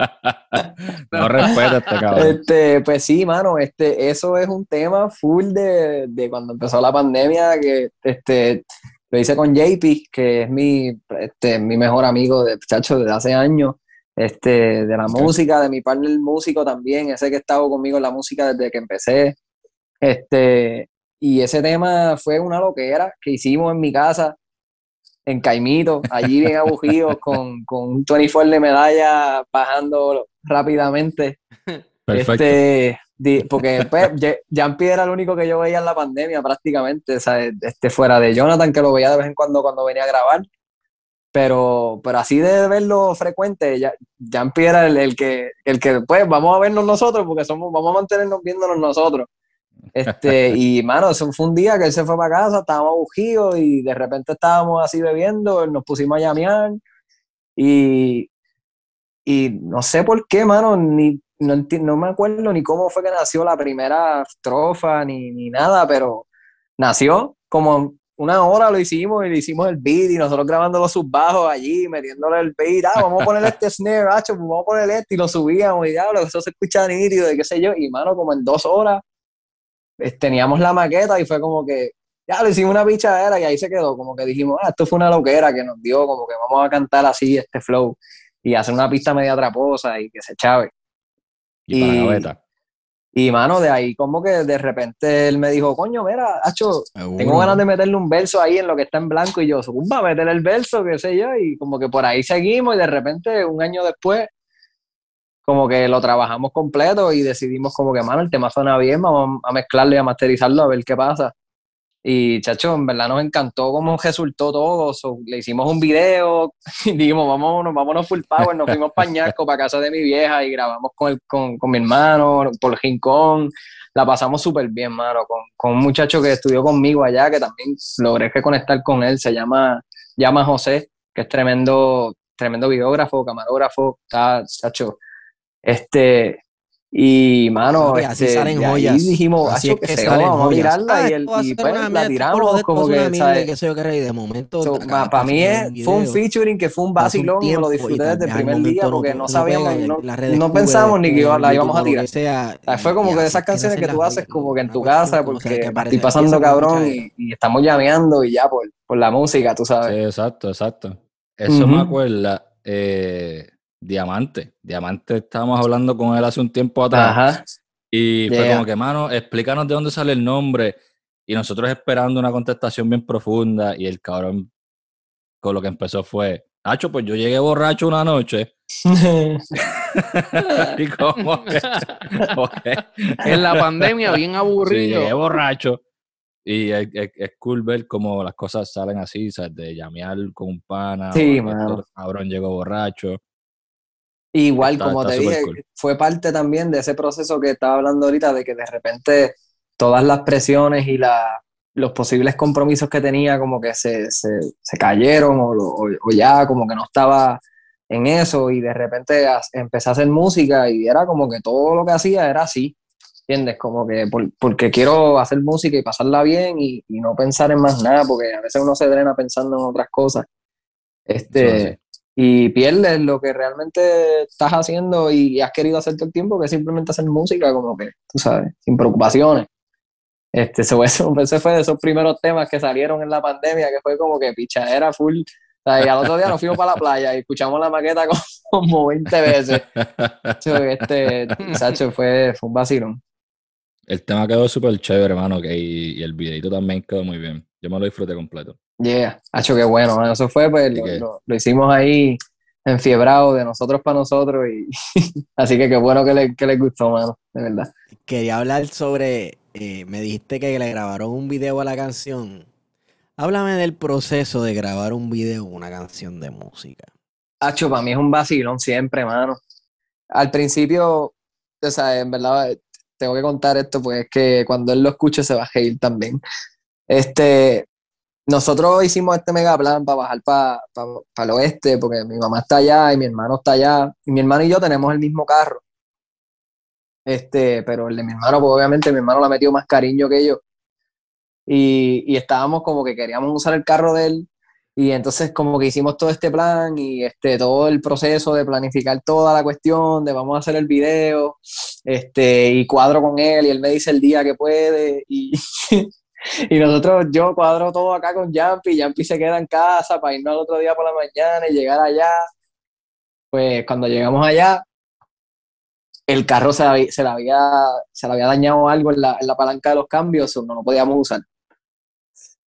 No respeta a este cabrón. Este, pues sí, mano, este, eso es un tema full de, de cuando empezó la pandemia, que este, lo hice con JP, que es mi, este, mi mejor amigo de chacho desde hace años, este, de la música, de mi partner músico también, ese que ha estado conmigo en la música desde que empecé. Este, y ese tema fue una loquera que hicimos en mi casa, en Caimito, allí bien abugidos, con, con un 24 de medalla bajando rápidamente. Perfecto. Este, porque pues, Jean-Pierre era el único que yo veía en la pandemia prácticamente, ¿sabes? Este, fuera de Jonathan, que lo veía de vez en cuando cuando venía a grabar. Pero, pero así de verlo frecuente, Jean-Pierre era el, el que, el que, pues, vamos a vernos nosotros, porque somos, vamos a mantenernos viéndonos nosotros. Este, y mano, eso fue un día que él se fue para casa, estábamos bujidos y de repente estábamos así bebiendo, nos pusimos a llamear y, y no sé por qué, mano, ni, no, no me acuerdo ni cómo fue que nació la primera estrofa ni, ni nada, pero nació como una hora lo hicimos y le hicimos el beat y nosotros grabando los subbajos allí, metiéndole el beat, ah, vamos a poner este snare, hacho, pues vamos a poner este y lo subíamos y diablo, eso se escucha nítido y qué sé yo, y mano, como en dos horas teníamos la maqueta y fue como que ya lo hicimos una pichadera y ahí se quedó, como que dijimos, ah, esto fue una loquera que nos dio, como que vamos a cantar así este flow y hacer una pista media traposa y que se chave. Y, para la gaveta. Y mano, de ahí como que de repente él me dijo, coño, mira, Hacho, tengo ganas de meterle un verso ahí en lo que está en blanco y yo, va a meter el verso, qué sé yo, y como que por ahí seguimos y de repente un año después como que lo trabajamos completo y decidimos como que, mano, el tema suena bien, vamos a mezclarlo y a masterizarlo a ver qué pasa. Y chacho, en verdad nos encantó cómo resultó todo, so, le hicimos un video y dijimos, vámonos, vámonos full power, nos fuimos para Ñasco, para casa de mi vieja y grabamos con, el, con, con mi hermano, por Rincón, la pasamos súper bien, mano, con, con un muchacho que estudió conmigo allá, que también logré que conectar con él, se llama, llama José, que es tremendo, tremendo videógrafo, camarógrafo, está, chacho, este, y mano, así este, salen de ahí joyas. dijimos, Así "Acho, es que se salen vamos a joyas. tirarla", Ah, y, el, y pues la mierda, tiramos como que, ¿sabes? que sé yo qué, y de momento So, para mí fue un featuring que fue un un vacilón, lo tiempo y disfruté desde el primer día porque no sabíamos, no, no pensamos ni que en la íbamos a lo tirar. que sea, O sea, fue y- como que de esas es que canciones que tú haces como que en tu casa porque que estoy pasando cabrón y, estamos llameando y ya por, por la música, tú Sí, sabes. exacto, exacto. Eso me acuerda. eh, Diamante. Diamante, estábamos hablando con él hace un tiempo atrás. Ajá. Y fue Yeah. como que, mano, explícanos de dónde sale el nombre. Y nosotros esperando una contestación bien profunda. Y el cabrón con lo que empezó fue, Nacho, pues yo llegué borracho una noche. y como que. En la pandemia, bien Sí, aburrido. llegué borracho. Y es, es- es cool ver cómo las cosas salen así, ¿sabes? De llamear con un pana. Sí, mano. cabrón llegó borracho. Igual, Está- como está te dije, cool. fue parte también de ese proceso que estaba hablando ahorita, de que de repente todas las presiones y la, los posibles compromisos que tenía como que se, se, se cayeron o, o- o ya como que no estaba en eso y de repente as- empecé a hacer música y era como que todo lo que hacía era así, ¿entiendes? Como que por- porque quiero hacer música y pasarla bien y, y no pensar en más nada, porque a veces uno se drena pensando en otras cosas. Este. Y pierdes lo que realmente estás haciendo y has querido hacer todo el tiempo, que es simplemente hacer música, como que, tú sabes, sin preocupaciones. Este, eso, ese fue de esos primeros temas que salieron en la pandemia, que fue como que pichadera full. O sea, y al otro día nos fuimos para la playa y escuchamos la maqueta como 20 veces. Este, Sacho, fue, fue un vacilón. El tema quedó súper chévere, hermano, que, y, y el videito también quedó muy bien. Yo me lo disfruté completo. Yeah, Hacho, qué bueno. Eso fue, pues, lo, que- lo- lo hicimos ahí enfiebrado de nosotros para nosotros y así que qué bueno que, le, que les gustó, mano, de verdad. Quería hablar sobre, eh, me dijiste que le grabaron un video a la canción. Háblame del proceso de grabar un video una canción de música. Hacho, para mí es un vacilón siempre, mano. Al principio, o sea, en verdad, tengo que contar esto, pues es que cuando él lo escuche se va a reír también. Este, nosotros hicimos este mega plan para bajar para el oeste, porque mi mamá está allá y mi hermano está allá. Y mi hermano y yo tenemos el mismo carro. Este, pero el de mi hermano, pues obviamente mi hermano le ha metido más cariño que yo. Y, y estábamos como que queríamos usar el carro de él. Y entonces como que hicimos todo este plan y este, todo el proceso de planificar toda la cuestión, de vamos a hacer el video, este, y cuadro con él y él me dice el día que puede y, y nosotros, yo cuadro todo acá con Yampi, Yampi se queda en casa para irnos al otro día por la mañana y llegar allá. Pues cuando llegamos allá, el carro se, se, le, había, se le había dañado algo en la, en la palanca de los cambios, no lo podíamos usar.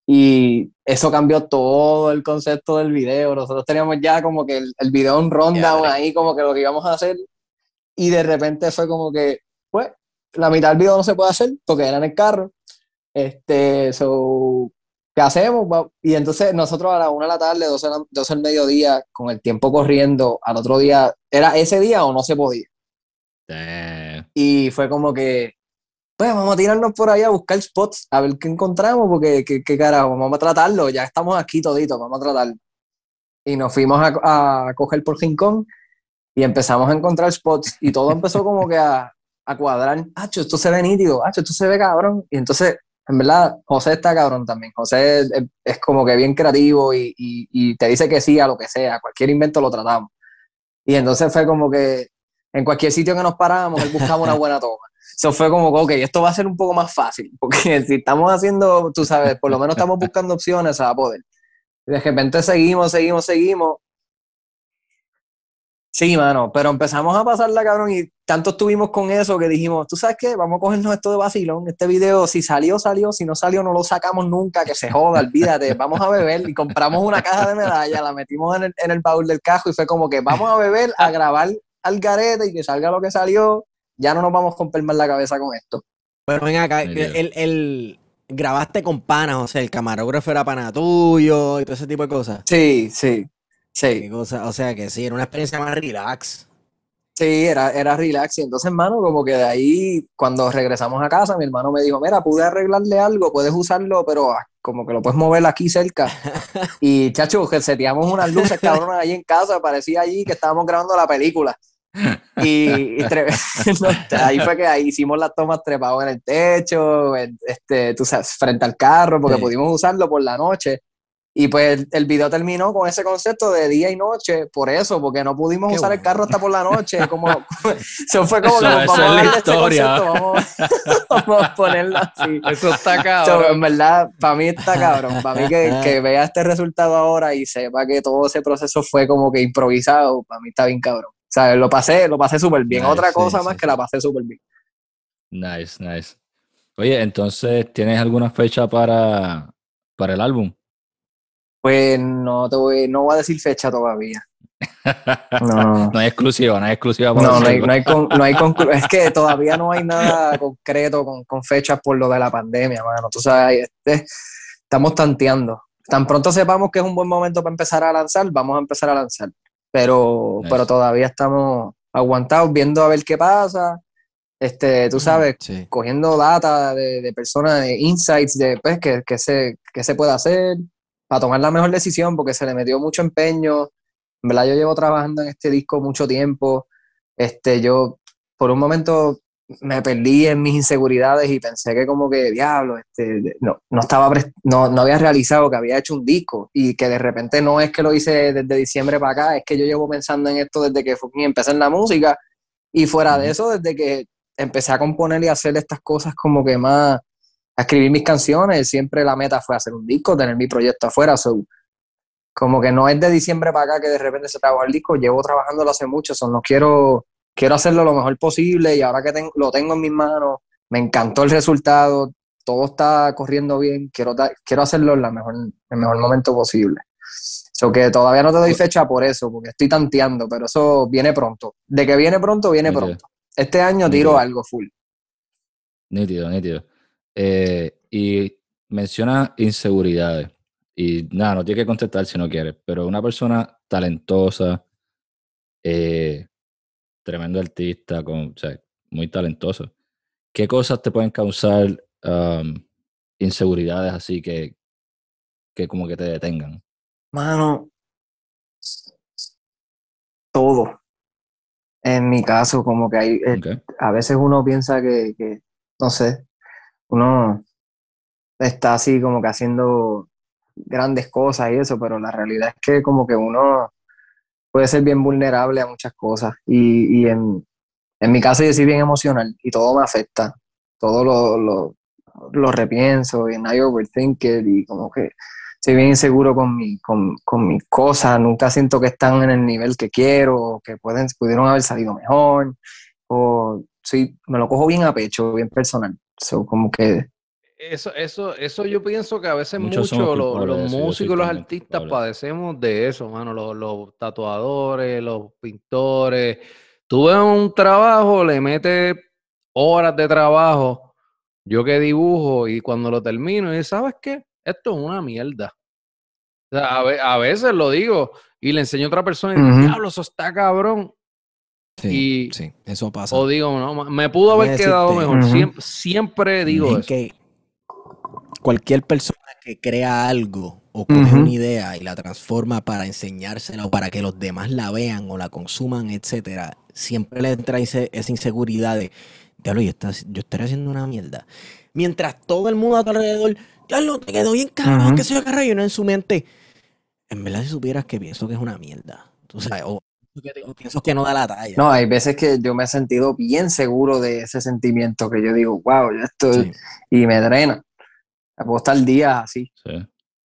Y eso cambió todo el concepto del video. Nosotros teníamos ya como que el, el video en rundown Diadre. ahí, como que lo que íbamos a hacer. Y de repente fue como que, pues, la mitad del video no se puede hacer porque era en el carro. Este, so, ¿qué hacemos? Y entonces nosotros a la una de la tarde, 12, de la- 12 del mediodía, con el tiempo corriendo, al otro día, ¿era ese día o no se podía? Damn. Y fue como que, pues vamos a tirarnos por ahí a buscar spots, a ver qué encontramos, porque qué, qué carajo, vamos a tratarlo, ya estamos aquí toditos, vamos a tratarlo. Y nos fuimos a, a coger por rincón y empezamos a encontrar spots y todo empezó como que a, a cuadrar, hacho, esto se ve nítido, hacho, esto se ve cabrón. Y entonces, en verdad, José está cabrón también. José es, es- como que bien creativo y, y- y te dice que sí a lo que sea, cualquier invento lo tratamos. Y entonces fue como que En cualquier sitio que nos parábamos, él buscaba una buena toma. Eso fue como, ok, esto va a ser un poco más fácil, porque si estamos haciendo, tú sabes, por lo menos estamos buscando opciones, a poder. Y de repente seguimos, seguimos, seguimos. Sí, mano, pero empezamos a pasarla, cabrón, y tanto estuvimos con eso que dijimos, tú sabes qué, vamos a cogernos esto de vacilón, este video, si salió, salió, si no salió, no lo sacamos nunca, que se joda, olvídate, vamos a beber, y compramos una caja de medallas, la metimos en el, en el baúl del cajo, y fue como que vamos a beber, a grabar al garete, y que salga lo que salió, ya no nos vamos a romper más la cabeza con esto. Pero ven acá, el, el- grabaste con panas, o sea, el camarógrafo era pana tuyo y todo ese tipo de cosas. Sí, sí, sí. cosa, o sea que sí, era una experiencia más relax. Sí, era, era relax. Y entonces, hermano, como que de ahí, cuando regresamos a casa, mi hermano me dijo, mira, pude arreglarle algo, puedes usarlo, pero ah, como que lo puedes mover aquí cerca. Y, chacho, que seteamos unas luces, cabronas, ahí en casa, parecía allí que estábamos grabando la película. Y, y ahí fue que ahí hicimos las tomas trepados en el techo, en- este, tú sabes, frente al carro, porque Sí. pudimos usarlo por la noche. Y pues el, el video terminó con ese concepto de día y noche, por eso, porque no pudimos Qué usar el bueno. carro hasta por la noche. Como, eso fue como Eso- que eso vamos es a la este historia. concepto, vamos, vamos a ponerlo así. Eso está So, cabrón. en verdad, para mí está cabrón. Para mí que, que vea este resultado ahora y sepa que todo ese proceso fue como que improvisado, para mí está bien cabrón. O sea, lo pasé, lo pasé súper bien. Nice, Otra cosa sí, más sí. que la pasé súper bien. Nice, nice. Oye, entonces, ¿tienes alguna fecha para, para el álbum? Pues no te voy, no voy a decir fecha todavía. No, No hay exclusiva, no hay exclusiva no, no hay, no hay, con- no hay es que todavía no hay nada concreto con, con fechas por lo de la pandemia, mano. Tú sabes, este, estamos tanteando. Tan pronto sepamos que es un buen momento para empezar a lanzar, vamos a empezar a lanzar. Pero, Nice. pero todavía estamos aguantados viendo a ver qué pasa. Este, tú sabes, Sí. cogiendo data de, de personas, de insights, de pues, que, que se, que se puede hacer para tomar la mejor decisión, porque se le metió mucho empeño. En verdad, yo llevo trabajando en este disco mucho tiempo. Este, yo por un momento me perdí en mis inseguridades y pensé que como que, diablo, este, no, no estaba, no, no había realizado que había hecho un disco y que de repente no es que lo hice desde diciembre para acá, es que yo llevo pensando en esto desde que empecé en la música y fuera de eso, desde que empecé a componer y hacer estas cosas como que más, a escribir mis canciones, siempre la meta fue hacer un disco, tener mi proyecto afuera, so, como que no es de diciembre para acá que de repente se trabajó el disco, llevo trabajándolo hace mucho, so, no quiero, quiero hacerlo lo mejor posible y ahora que ten- lo tengo en mis manos, me encantó el resultado, todo está corriendo bien, quiero, quiero hacerlo en la mejor, en el mejor momento posible. So que todavía no te doy fecha por eso, porque estoy tanteando, pero eso viene pronto. De que viene pronto, viene Nítido. pronto. Este año tiro Nítido. algo full. Nítido, nítido. Eh, y menciona inseguridades. Y nada, no tiene que contestar si no quieres, pero una persona talentosa, eh, tremendo artista, con, o sea, muy talentoso. ¿Qué cosas te pueden causar um, inseguridades así que, que como que te detengan? Mano, todo. En mi caso, como que hay, eh, a veces uno piensa que, que, no sé, uno está así como que haciendo grandes cosas y eso, pero la realidad es que como que uno puede ser bien vulnerable a muchas cosas. Y, y en, en mi caso yo soy bien emocional y todo me afecta, todo lo, lo, lo repienso y I overthink it y como que soy bien inseguro con, mi, con, con mis cosas, nunca siento que están en el nivel que quiero, o que pueden, pudieron haber salido mejor, o sí, me lo cojo bien a pecho, bien personal. So, como que Eso, eso, eso yo pienso que a veces Muchos mucho los, músicos, los artistas padecemos de eso, mano. Los, los tatuadores, los pintores. Tú ves un trabajo, le metes horas de trabajo. Yo que dibujo y cuando lo termino, y ¿sabes qué? Esto es una mierda. O sea, a, ve- a veces lo digo y le enseño a otra persona y digo, diablo, eso está cabrón. Sí, Y- sí, eso pasa. O digo, no, me pudo haber quedado decirte- mejor. Siempre, siempre digo es eso. que cualquier persona que crea algo o coge una idea y la transforma para enseñársela o para que los demás la vean o la consuman, etcétera, siempre le entra ese- esa inseguridad de, diablo, yo, yo estaré haciendo una mierda. Mientras todo el mundo a tu alrededor, diablo, te quedó bien cabrón, Ujú. que se yo uno en su mente, en verdad si supieras que pienso que es una mierda. Tú sabes, o o piensas que no da la talla. No, hay veces que yo me he sentido bien seguro de ese sentimiento que yo digo, wow, yo estoy, Sí. y me drena. Puedo estar días así. Sí.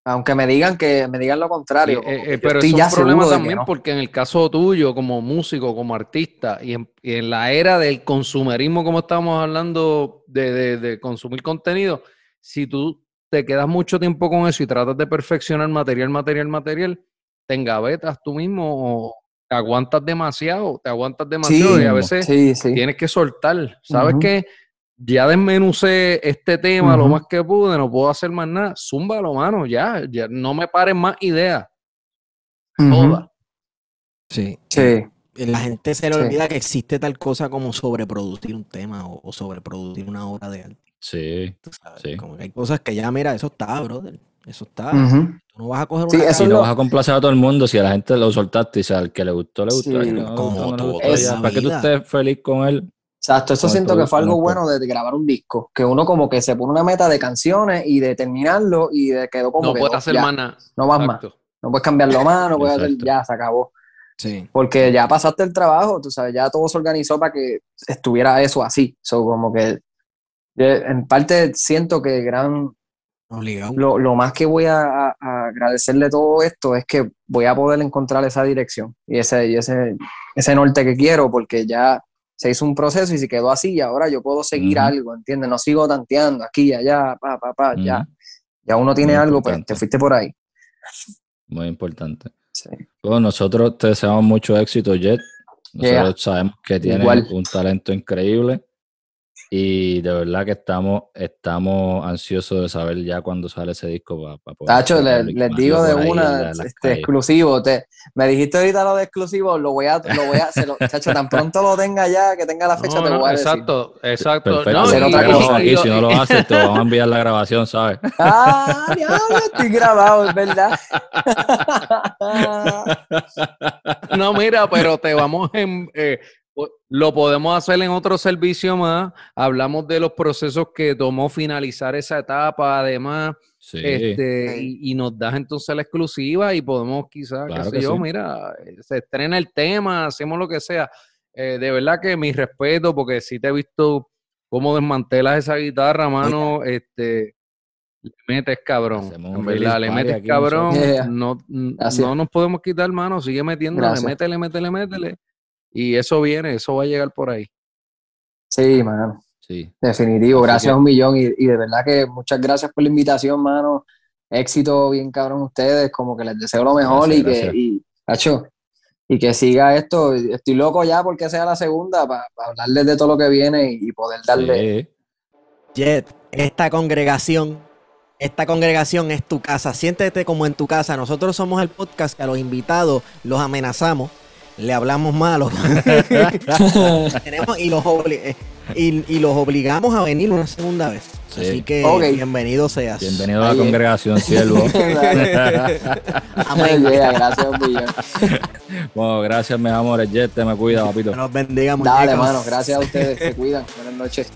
Aunque me digan que me digan lo contrario. Eh, eh, pero estoy eso ya es un problema también no. porque en el caso tuyo, como músico, como artista, y en, y en la era del consumerismo, como estábamos hablando de, de- de consumir contenido, si tú te quedas mucho tiempo con eso y tratas de perfeccionar material, material, material, te engavetas tú mismo o te aguantas demasiado, te aguantas demasiado y a veces Sí, sí. tienes que soltar. ¿Sabes Ujú. qué? Ya desmenucé este tema lo más que pude, no puedo hacer más nada. Zúmbalo, mano, ya, ya no me paren más ideas. Ujú. Todas. Sí. Sí. La gente se le Sí. olvida que existe tal cosa como sobreproducir un tema o, o sobreproducir una obra de arte. Sí, tú sabes, Sí. Como que hay cosas que ya, mira, eso está, brother. Eso está. Tú no vas a coger Sí, una eso Y es no lo- vas a complacer a todo el mundo si a la gente lo soltaste y si al que le gustó, le gustó. Sí, no como no gustó, ya. la Para que tú estés feliz con él. Exacto, el siento que fue algo no es bueno de grabar un disco, que uno como que se pone una meta de canciones y de terminarlo y de quedó como No que puedes hacer ya, más nada. no vas más, no puedes cambiarlo más, no puedes hacer, ya, se acabó, Sí. porque ya pasaste el trabajo, tú sabes, ya todo se organizó para que estuviera eso así, so, como que yo, en parte siento que gran. Lo, lo más que voy a, agradecerle todo esto es que voy a poder encontrar esa dirección y ese, y ese, ese norte que quiero, porque ya se hizo un proceso y se quedó así y ahora yo puedo seguir algo, ¿entiendes? No sigo tanteando aquí allá, pa, pa, pa, ya, ya uno tiene Muy algo, pues importante. te fuiste por ahí. Muy importante. Sí. Bueno, nosotros te deseamos mucho éxito, Jet. Nosotros Yeah. sabemos que tienes Igual. un talento increíble y de verdad que estamos, estamos ansiosos de saber ya cuándo sale ese disco para, poder Tacho, le- les digo de una, este, calles. exclusivo, te, me dijiste ahorita lo de exclusivo, lo voy a, lo voy a, se lo, chacho, tan pronto lo tenga ya, que tenga la fecha, No, te lo voy a decir. exacto, exacto. Perfecto. No, Hacer y- cosa. aquí, si no lo haces, te vamos a enviar la grabación, ¿sabes? Ah, diablo, estoy grabado, es verdad. No, mira, pero te vamos en... eh, lo podemos hacer en otro servicio más. Hablamos de los procesos que tomó finalizar esa etapa, además, Sí, este, y, y nos das entonces la exclusiva y podemos quizás, qué sé que yo, sí. mira, eh, se estrena el tema, hacemos lo que sea. Eh, de verdad que mi respeto, porque sí te he visto cómo desmantelas esa guitarra, mano, este, le metes cabrón, en verdad, le metes cabrón. Yeah. no, no nos podemos quitar mano, sigue metiéndole, Gracias. métele, métele, métele, y eso viene, eso va a llegar por ahí. Sí, mano, sí. definitivo, gracias que- un millón y, y de verdad que muchas gracias por la invitación, mano. Éxito bien cabrón ustedes, como que les deseo lo mejor Gracias, y que, y, Hacho, y que siga esto. Estoy loco ya porque sea la segunda para hablarles de todo lo que viene y, y poder darle. Sí. Jet, esta congregación, esta congregación es tu casa. Siéntete como en tu casa. Nosotros somos el podcast que a los invitados los amenazamos, le hablamos malo. Tenemos y los, obli- eh, y, y los obligamos a venir una segunda vez. Sí. Así que bienvenido seas. Bienvenido a la congregación, siervo. Amén. Yeah, gracias bueno, gracias, mis amores. Jet, te me cuida, papito. Dios los bendiga, Dale, muñecos. mano, gracias a ustedes. Se cuidan. Buenas noches.